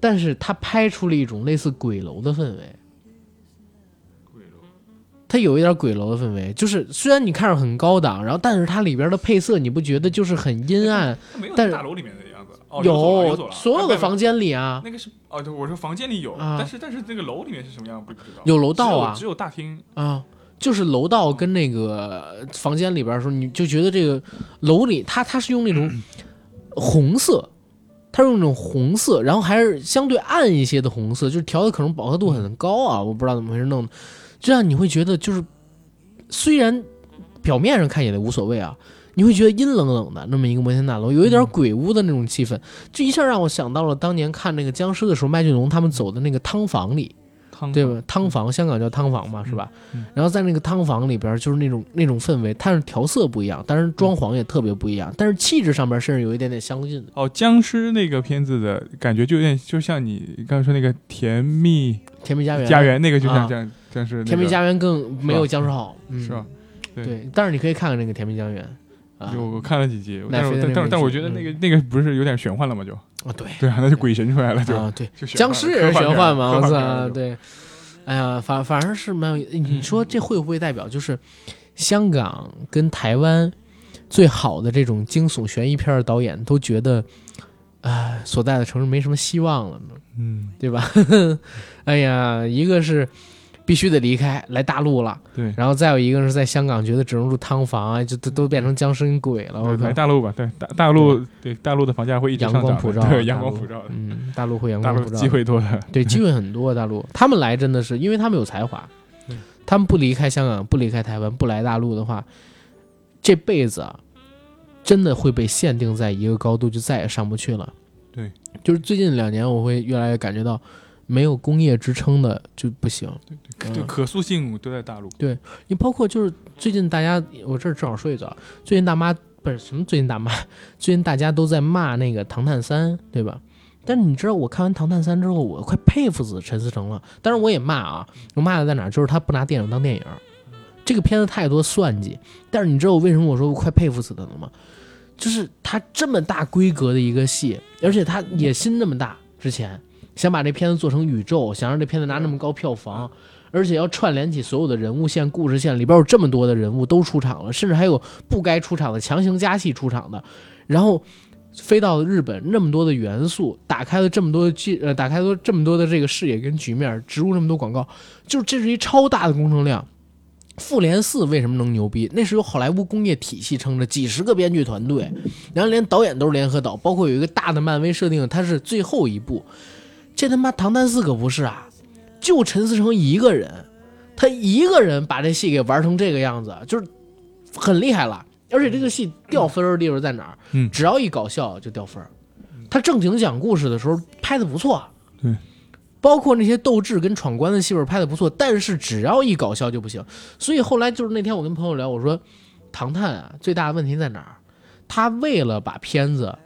但是它拍出了一种类似鬼楼的氛围，鬼楼它有一点鬼楼的氛围。就是虽然你看着很高档，然后但是它里边的配色，你不觉得就是很阴暗？但是大楼里面的。哦，有所有的房间里啊，那个是哦，对，我说房间里有，啊但是但是那个楼里面是什么样不知道。有楼道啊只有只有大厅。啊，就是楼道跟那个房间里边的时候，你就觉得这个楼里，它它是用那种 红色，它是用那种红色，然后还是相对暗一些的红色，就是调的可能饱和度很高啊，我不知道怎么回事弄的，这样你会觉得就是虽然表面上看也无所谓啊。你会觉得阴冷冷的那么一个摩天大楼，有一点鬼屋的那种气氛，就一下让我想到了当年看那个僵尸的时候，麦浚龙他们走的那个汤房里，汤对吧？汤房，香港叫汤房嘛，是吧？嗯。然后在那个汤房里边，就是那种那种氛围，它是调色不一样，但是装潢也特别不一样，但是气质上面甚至有一点点相近。哦，僵尸那个片子的感觉就有点，就像你刚才说那个《甜蜜甜蜜家园，家园》那个，就啊。像僵僵尸那个。甜蜜家园更没有僵尸好，嗯。是吧？对。对，但是你可以看看那个甜蜜家园。啊就我看了几集，但是但但但我觉得那个那个不是有点玄幻了吗？就啊，对对啊，那就鬼神出来了，就啊，对，僵尸也是玄幻嘛，我操，对，哎呀，反反正是蛮有，你说这会不会代表就是香港跟台湾最好的这种惊悚悬疑片的导演都觉得，哎，所在的城市没什么希望了呢？嗯，对吧？哎呀，一个是必须得离开来大陆了，对。然后再有一个是在香港觉得只能住汤房啊，就都都变成僵尸跟鬼了。我靠。来，大陆吧，对大大陆对。大陆的房价会一直阳上涨的，光普照，对阳光普照。的，嗯，大陆会阳光普照，机会多的，对，机会很多。大陆。他们来真的是，因为他们有才华。对，他们不离开香港，不离开台湾，不来大陆的话，这辈子啊，真的会被限定在一个高度，就再也上不去了。对，就是最近两年，我会越来越感觉到，没有工业支撑的就不行。嗯就可塑性都在大陆。对你包括就是最近大家，我这儿正好说一嘴啊，最近大妈不是什么最近大妈，最近大家都在骂那个《唐探三》，对吧？但是你知道，我看完《唐探三》之后，我快佩服死陈思诚了。当然我也骂啊，我骂的在哪儿？就是他不拿电影当电影，这个片子太多算计。但是你知道我为什么我说我快佩服死他了吗？就是他这么大规格的一个戏，而且他野心那么大，之前想把这片子做成宇宙，想让这片子拿那么高票房，而且要串联起所有的人物线、故事线，里边有这么多的人物都出场了，甚至还有不该出场的强行加戏出场的，然后飞到了日本，那么多的元素，打开了这么多剧，呃，打开了这么多的这个视野跟局面，植入那么多广告，就是这是一超大的工程量。复联四为什么能牛逼？那是有好莱坞工业体系撑着，几十个编剧团队，然后连导演都是联合导，包括有一个大的漫威设定，它是最后一部。这他妈《唐探四》可不是啊，就陈思诚一个人，他一个人把这戏给玩成这个样子，就是很厉害了。而且这个戏掉分的地方在哪儿？嗯只要一搞笑就掉分儿。他正经讲故事的时候拍的不错，对，包括那些斗智跟闯关的戏份拍的不错，但是只要一搞笑就不行。所以后来就是那天我跟朋友聊，我说《唐探》啊最大的问题在哪儿？他为了把片子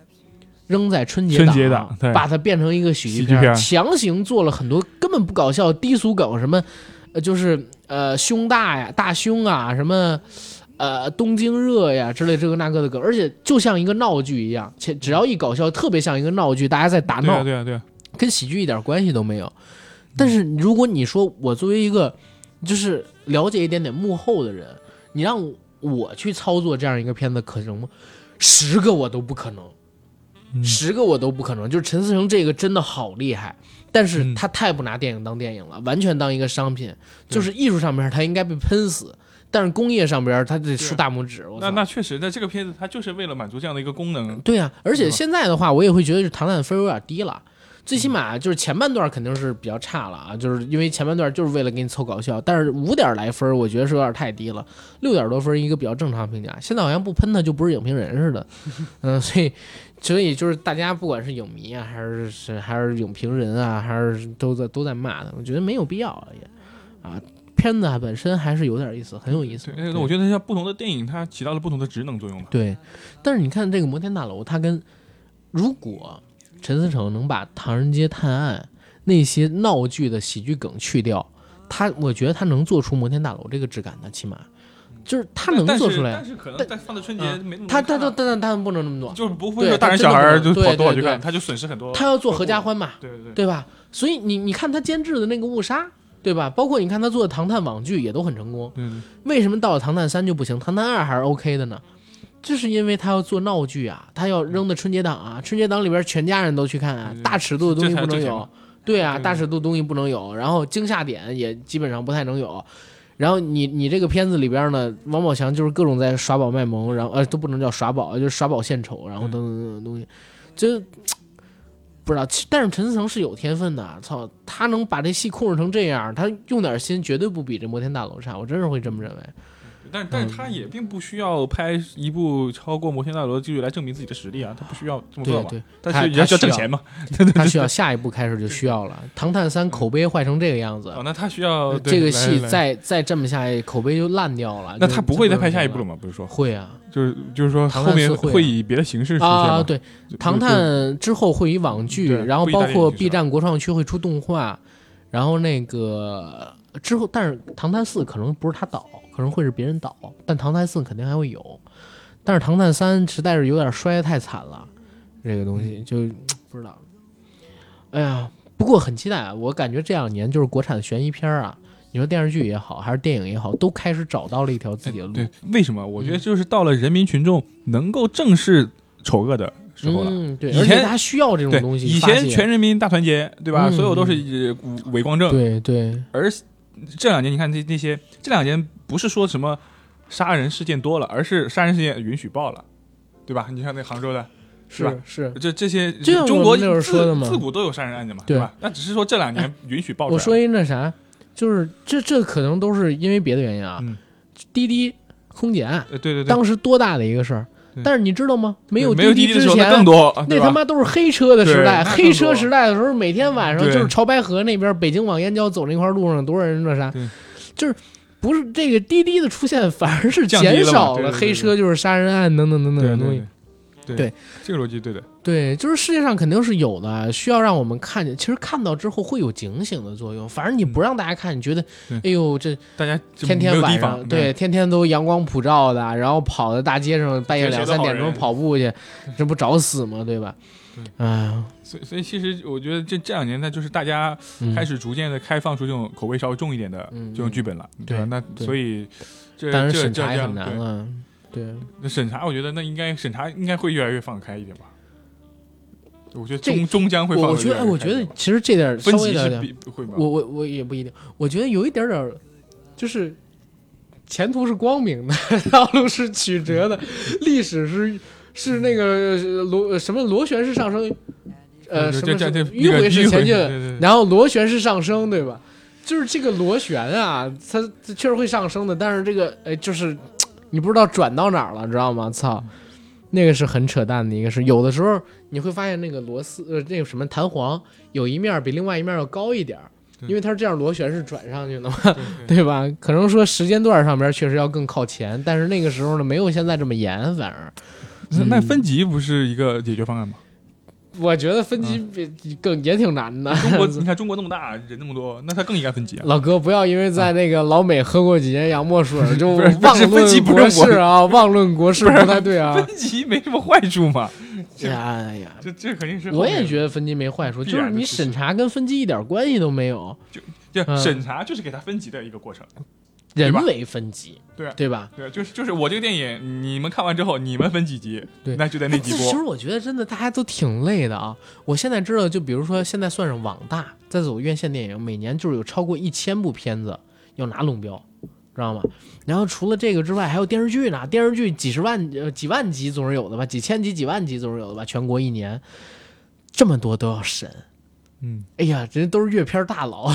扔在春节春节档对把它变成一个喜剧片强行做了很多根本不搞笑低俗梗，什么呃就是呃胸大呀、大胸啊，什么呃东京热呀之类这个那个的梗，而且就像一个闹剧一样，且只要一搞笑，特别像一个闹剧，大家在打闹对啊，，对啊，对啊，跟喜剧一点关系都没有。但是如果你说我作为一个就是了解一点点幕后的人，你让我去操作这样一个片子可能吗？十个我都不可能，嗯十个我都不可能。就是陈思诚这个真的好厉害，但是嗯他太不拿电影当电影了，完全当一个商品。就是艺术上面他应该被喷死，但是工业上边他得竖大拇指。那那确实，那这个片子它就是为了满足这样的一个功能，对呀、而且现在的话，我也会觉得是唐探分有点低了。最起码就是前半段肯定是比较差了啊，就是因为前半段就是为了给你凑搞笑，但是五点来分，我觉得是有点太低了，六点多分一个比较正常评价。现在好像不喷他就不是影评人似的，嗯，所以所以就是大家不管是影迷啊，还是是还是影评人啊，还是都在都在骂他，我觉得没有必要了也啊，片子啊本身还是有点意思，很有意思。对，我觉得像不同的电影，它起到了不同的职能作用嘛。对，但是你看这个摩天大楼，它跟如果陈思诚能把《唐人街探案》那些闹剧的喜剧梗去掉，他我觉得他能做出摩天大楼这个质感的，起码就是他能做出来但。是可能在放在春节嗯没那么他他他多人看啊他他们不能那么做，就是不会对说大人小孩儿就跑多少去看，他就损失很多。他要做合家欢嘛，对对对，对吧？所以你你看他监制的那个误杀，对吧？包括你看他做的唐探网剧也都很成功。对对为什么到了唐探三就不行？唐探二还是 OK 的呢？就是因为他要做闹剧啊，他要扔的春节档啊，春节档里边全家人都去看啊大尺度的东西不能有对啊，大尺度东西不能有，然后惊吓点也基本上不太能有。然后你你这个片子里边呢，王宝强就是各种在耍宝卖萌，然后呃都不能叫耍宝，就是耍宝献丑，然后等等等等东西，就不知道。但是陈思诚是有天分的，操，他能把这戏控制成这样，他用点心绝对不比这摩天大楼差，我真是会这么认为。但但是他也并不需要拍一部超过《摩天大楼》的记录来证明自己的实力啊，他不需要这么做嘛。对对，但他是也要需要挣钱嘛。他需要下一步开始就需要了。《唐探三》口碑坏成这个样子，哦，那他需要这个戏再再这么下去，口碑就烂掉了。那他不会再拍下一部了吗？不是说，会啊就是就是说后面会以别的形式出现啊！对，《唐探》之后会以网剧，然后包括 B 站国创区会出动画，然后那个之后，但是《唐探四》可能不是他导，可能会是别人倒，但《唐探四》肯定还会有。但是《唐探三》实在是有点摔得太惨了，这个东西就 不知道。哎呀，不过很期待啊！我感觉这两年就是国产悬疑片啊，你说电视剧也好，还是电影也好，都开始找到了一条自己的路。对，为什么？我觉得嗯就是到了人民群众能够正视丑恶的时候了。嗯，对，以前而且他需要这种，东西以。前全人民大团结，对吧？嗯所有都是呃伪光正，对对，而这两年你看这那些，这两年不是说什么杀人事件多了，而是杀人事件允许报了，对吧？你看那杭州的，是吧是。这这些中国自说的嘛自古都有杀人案件嘛，对吧？那只是说这两年允许报出来。我说一那啥，就是这这可能都是因为别的原因啊。嗯滴滴空姐案呃，对对对，当时多大的一个事儿对，但是你知道吗？没有滴滴之前，更多，那他妈都是黑车的时代。黑车时代的时候，每天晚上就是潮白河那边，北京往燕郊走那块路上，多少人那啥，就是。不是这个滴滴的出现，反而是减少了黑车就是杀人案等等等等的东西对。这个逻辑对的。对，就是世界上肯定是有的，需要让我们看见。其实看到之后会有警醒的作用。反正你不让大家看，你觉得，哎呦，这大家天天晚上对，天天都阳光普照的，然后跑在大街上，半夜两三点钟跑步去，这不找死吗？对吧？哎呀，所以所以其实我觉得这这两年呢，就是大家嗯开始逐渐的开放出这种口味稍微重一点的嗯这种剧本了，对吧？那所以这当然这审查也很难了。对，那审查，我觉得那应该审查应该会越来越放开一点吧。我觉得终终将会放我我觉得，我觉得其实这点稍微的？我我我也不一定，我觉得有一点点，就是前途是光明的，道路是曲折的，历史是是那个呃螺什么螺旋式上升，呃，什么迂回式前进，然后螺旋式上升，对吧？就是这个螺旋啊，它它确实会上升的，但是这个呃，就是你不知道转到哪儿了，知道吗？操，那个是很扯淡的一个事。有的时候你会发现那个螺丝呃，那个什么弹簧有一面儿比另外一面儿要高一点儿，因为它是这样螺旋式转上去的嘛，对吧？可能说时间段上边确实要更靠前，但是那个时候呢，没有现在这么严，反而。那那分级不是一个解决方案吗？我觉得分级比更也挺难的。中国，你看中国那么大，人那么多，那他更应该分级啊。老哥，不要因为在那个老美喝过几年洋墨水就 妄论国事啊，妄论国事不太对啊。分级没什么坏处嘛，这哎呀，这这肯定是我。也觉得分级没坏处，就是你审查跟分级一点关系都没有，就就审查就是给他分级的一个过程。人为分级，对啊对吧？对，就是就是我这个电影，你们看完之后，你们分几集，对那就在那哎几波。其实我觉得真的大家都挺累的啊。我现在知道，就比如说现在算上网大，在走院线电影，每年就是有超过一千部片子要拿龙标，知道吗？然后除了这个之外，还有电视剧呢，电视剧几十万呃几万集总是有的吧，几千集几万集总是有的吧，全国一年这么多都要审。嗯，哎呀，人家都是阅片大佬，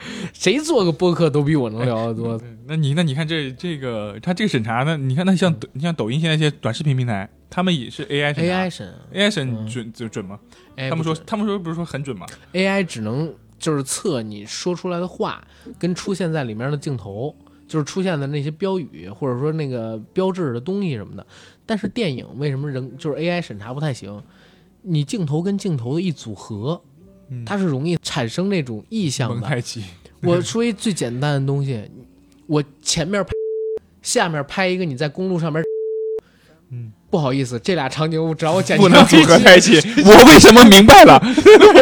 谁做个播客都比我能聊得多。对那你那你看这这个他这个审查呢？你看那像抖你像抖音现在一些短视频平台，他们也是 AI 审查 AI 审 AI 审嗯准准准吗？哎他们说他们说不是说很准吗？AI 只能就是测你说出来的话跟出现在里面的镜头，就是出现的那些标语或者说那个标志的东西什么的。但是电影为什么人就是 AI 审查不太行？你镜头跟镜头的一组合，嗯它是容易产生那种意象的。我说一最简单的东西，我前面拍，下面拍一个你在公路上面，嗯，不好意思，这俩场景我只要我剪不能组合起在一起。我为什么明白了？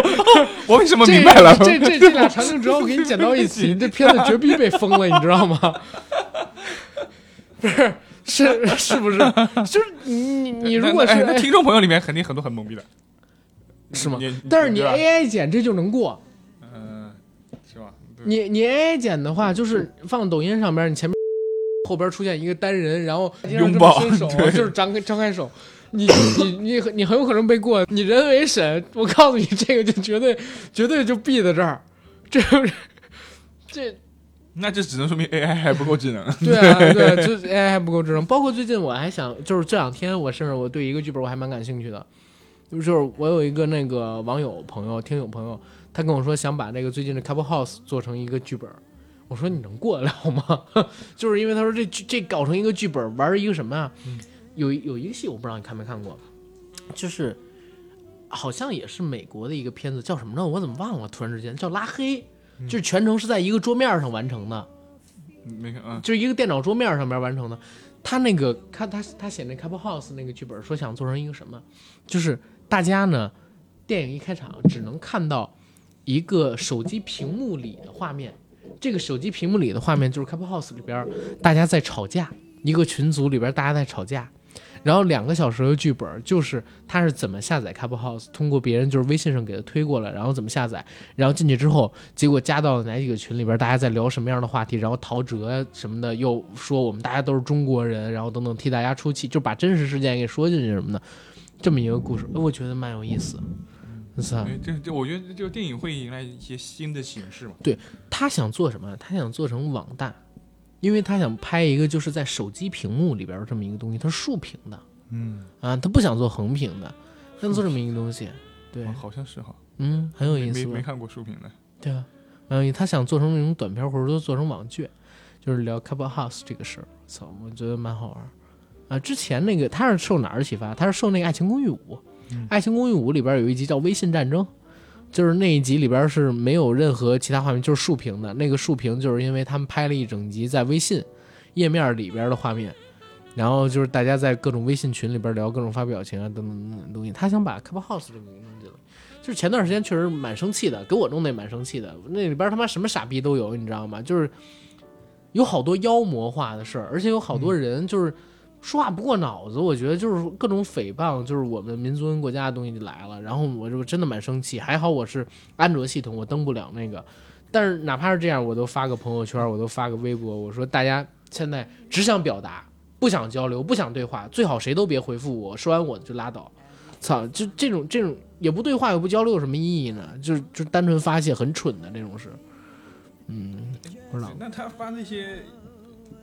我为什么明白了？这这这俩场景只要我给你剪到一起，你这片子绝逼被封了，你知道吗？不是，是是不是？就是你你你如果是听众朋友里面肯定很多很懵逼的，是吗但是你 AI 剪这就能过，嗯，是吧？你你 AI 剪的话，就是放抖音上边，你前面后边出现一个单人，然后拥抱伸手，就是张开张开手。你你你你很有可能被过，你人为审，我告诉你，这个就绝对绝对就毙在这儿，这就是这那这只能说明 AI 还不够智能。对啊，对，就是 AI 还不够智能。包括最近我还想，就是这两天我甚至我对一个剧本我还蛮感兴趣的，就是我有一个那个网友朋友、听友朋友，他跟我说想把那个最近的 Couple House 做成一个剧本。我说你能过得了吗？就是因为他说这这搞成一个剧本，玩一个什么啊？有有一个戏我不知道你看没看过，就是好像也是美国的一个片子，叫什么呢？我怎么忘了？突然之间叫拉黑，就是全程是在一个桌面上完成的。没看啊，就是一个电脑桌面上面完成的。他那个看他他写那 Couple House 那个剧本，说想做成一个什么，就是大家呢，电影一开场只能看到一个手机屏幕里的画面，这个手机屏幕里的画面就是 Couple House 里边大家在吵架，一个群组里边大家在吵架。然后两个小时的剧本就是他是怎么下载 c a p l House，通过别人就是微信上给他推过来，然后怎么下载，然后进去之后，结果加到哪几个群里边，大家在聊什么样的话题，然后陶喆什么的又说我们大家都是中国人，然后等等替大家出气，就把真实事件给说进去什么的，这么一个故事，我觉得蛮有意思。是啊，对这这，我觉得这个电影会迎来一些新的形式嘛。对他想做什么？他想做成网大，因为他想拍一个就是在手机屏幕里边这么一个东西，它是竖屏的嗯，啊，他不想做横屏的，想做这么一个东西。对哦，好像是哈，嗯，很有意思没没看过竖屏的。对啊，嗯，他想做成那种短片，或者说做成网剧，就是聊 Couple House 这个事儿。操，我觉得蛮好玩儿。啊，之前那个他是受哪儿启发？他是受那个《爱情公寓五》，爱情公寓五》里边有一集叫《微信战争》，就是那一集里边是没有任何其他画面，就是竖屏的。那个竖屏就是因为他们拍了一整集在微信页面里边的画面，然后就是大家在各种微信群里边聊各种发表情啊等等等等东西。他想把 Clubhouse 这个名字弄进来，就是前段时间确实蛮生气的，给我弄得也蛮生气的。那里边他妈什么傻逼都有，你知道吗？就是有好多妖魔化的事儿，而且有好多人就是。说话不过脑子，我觉得就是各种诽谤，就是我们民族跟国家的东西就来了。然后我就真的蛮生气，还好我是安卓系统，我登不了那个。但是哪怕是这样，我都发个朋友圈，我都发个微博，我说大家现在只想表达，不想交流，不想对话，最好谁都别回复我，说完我就拉倒。操，就这种这种也不对话也不交流有什么意义呢？就是就单纯发泄，很蠢的这种事。嗯，不知道。那他发那些，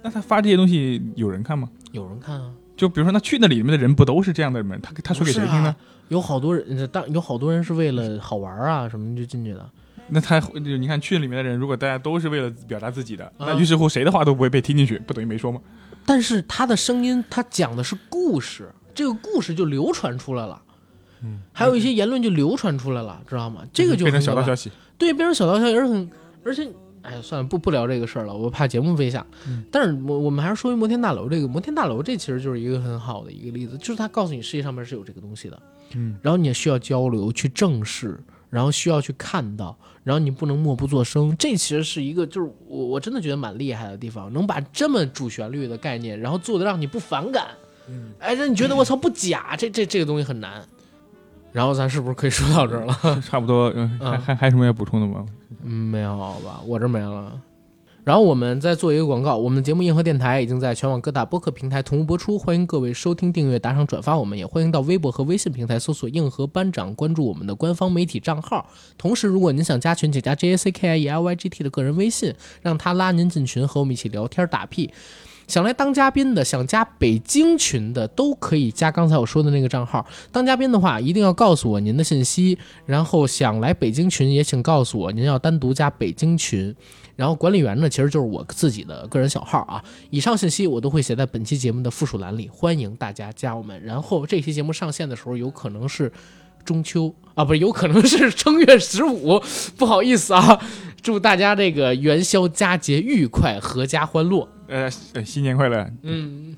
那他发这些东西有人看吗？有人看啊，就比如说，那去那里面的人不都是这样的人？他他说给谁听呢？有好多人，当有好多人是为了好玩啊什么就进去的。那他就你看去里面的人，如果大家都是为了表达自己的，那于是乎谁的话都不会被听进去，不等于没说吗？但是他的声音，他讲的是故事，这个故事就流传出来了。嗯，还有一些言论就流传出来了，知道吗？这个就变成小道消息，对，变成小道消息，而且而且。哎，算了，不不聊这个事儿了，我怕节目被下。但是，我我们还是说回摩天大楼这个。摩天大楼这其实就是一个很好的一个例子，就是它告诉你世界上面是有这个东西的，嗯，然后你也需要交流去正视，然后需要去看到，然后你不能默不作声。这其实是一个，就是我我真的觉得蛮厉害的地方，能把这么主旋律的概念，然后做的让你不反感，嗯，哎，让你觉得我操不假，这这这个东西很难。然后咱是不是可以说到这儿了？差不多，嗯，还还还有什么要补充的吗？嗯，没有吧，我这没了。然后我们再做一个广告，我们的节目《硬核电台》已经在全网各大播客平台同步播出，欢迎各位收听、订阅、打赏、转发。我们也欢迎到微博和微信平台搜索“硬核班长”，关注我们的官方媒体账号。同时，如果您想加群，请加 J A C K I E L Y G T 的个人微信，让他拉您进群，和我们一起聊天打屁。想来当嘉宾的，想加北京群的，都可以加刚才我说的那个账号。当嘉宾的话，一定要告诉我您的信息。然后想来北京群，也请告诉我您要单独加北京群。然后管理员呢，其实就是我自己的个人小号啊。以上信息我都会写在本期节目的附属栏里，欢迎大家加我们。然后这期节目上线的时候，有可能是中秋啊，不是，有可能是正月十五，不好意思啊。祝大家这个元宵佳节愉快，阖家欢乐。呃，新年快乐。嗯。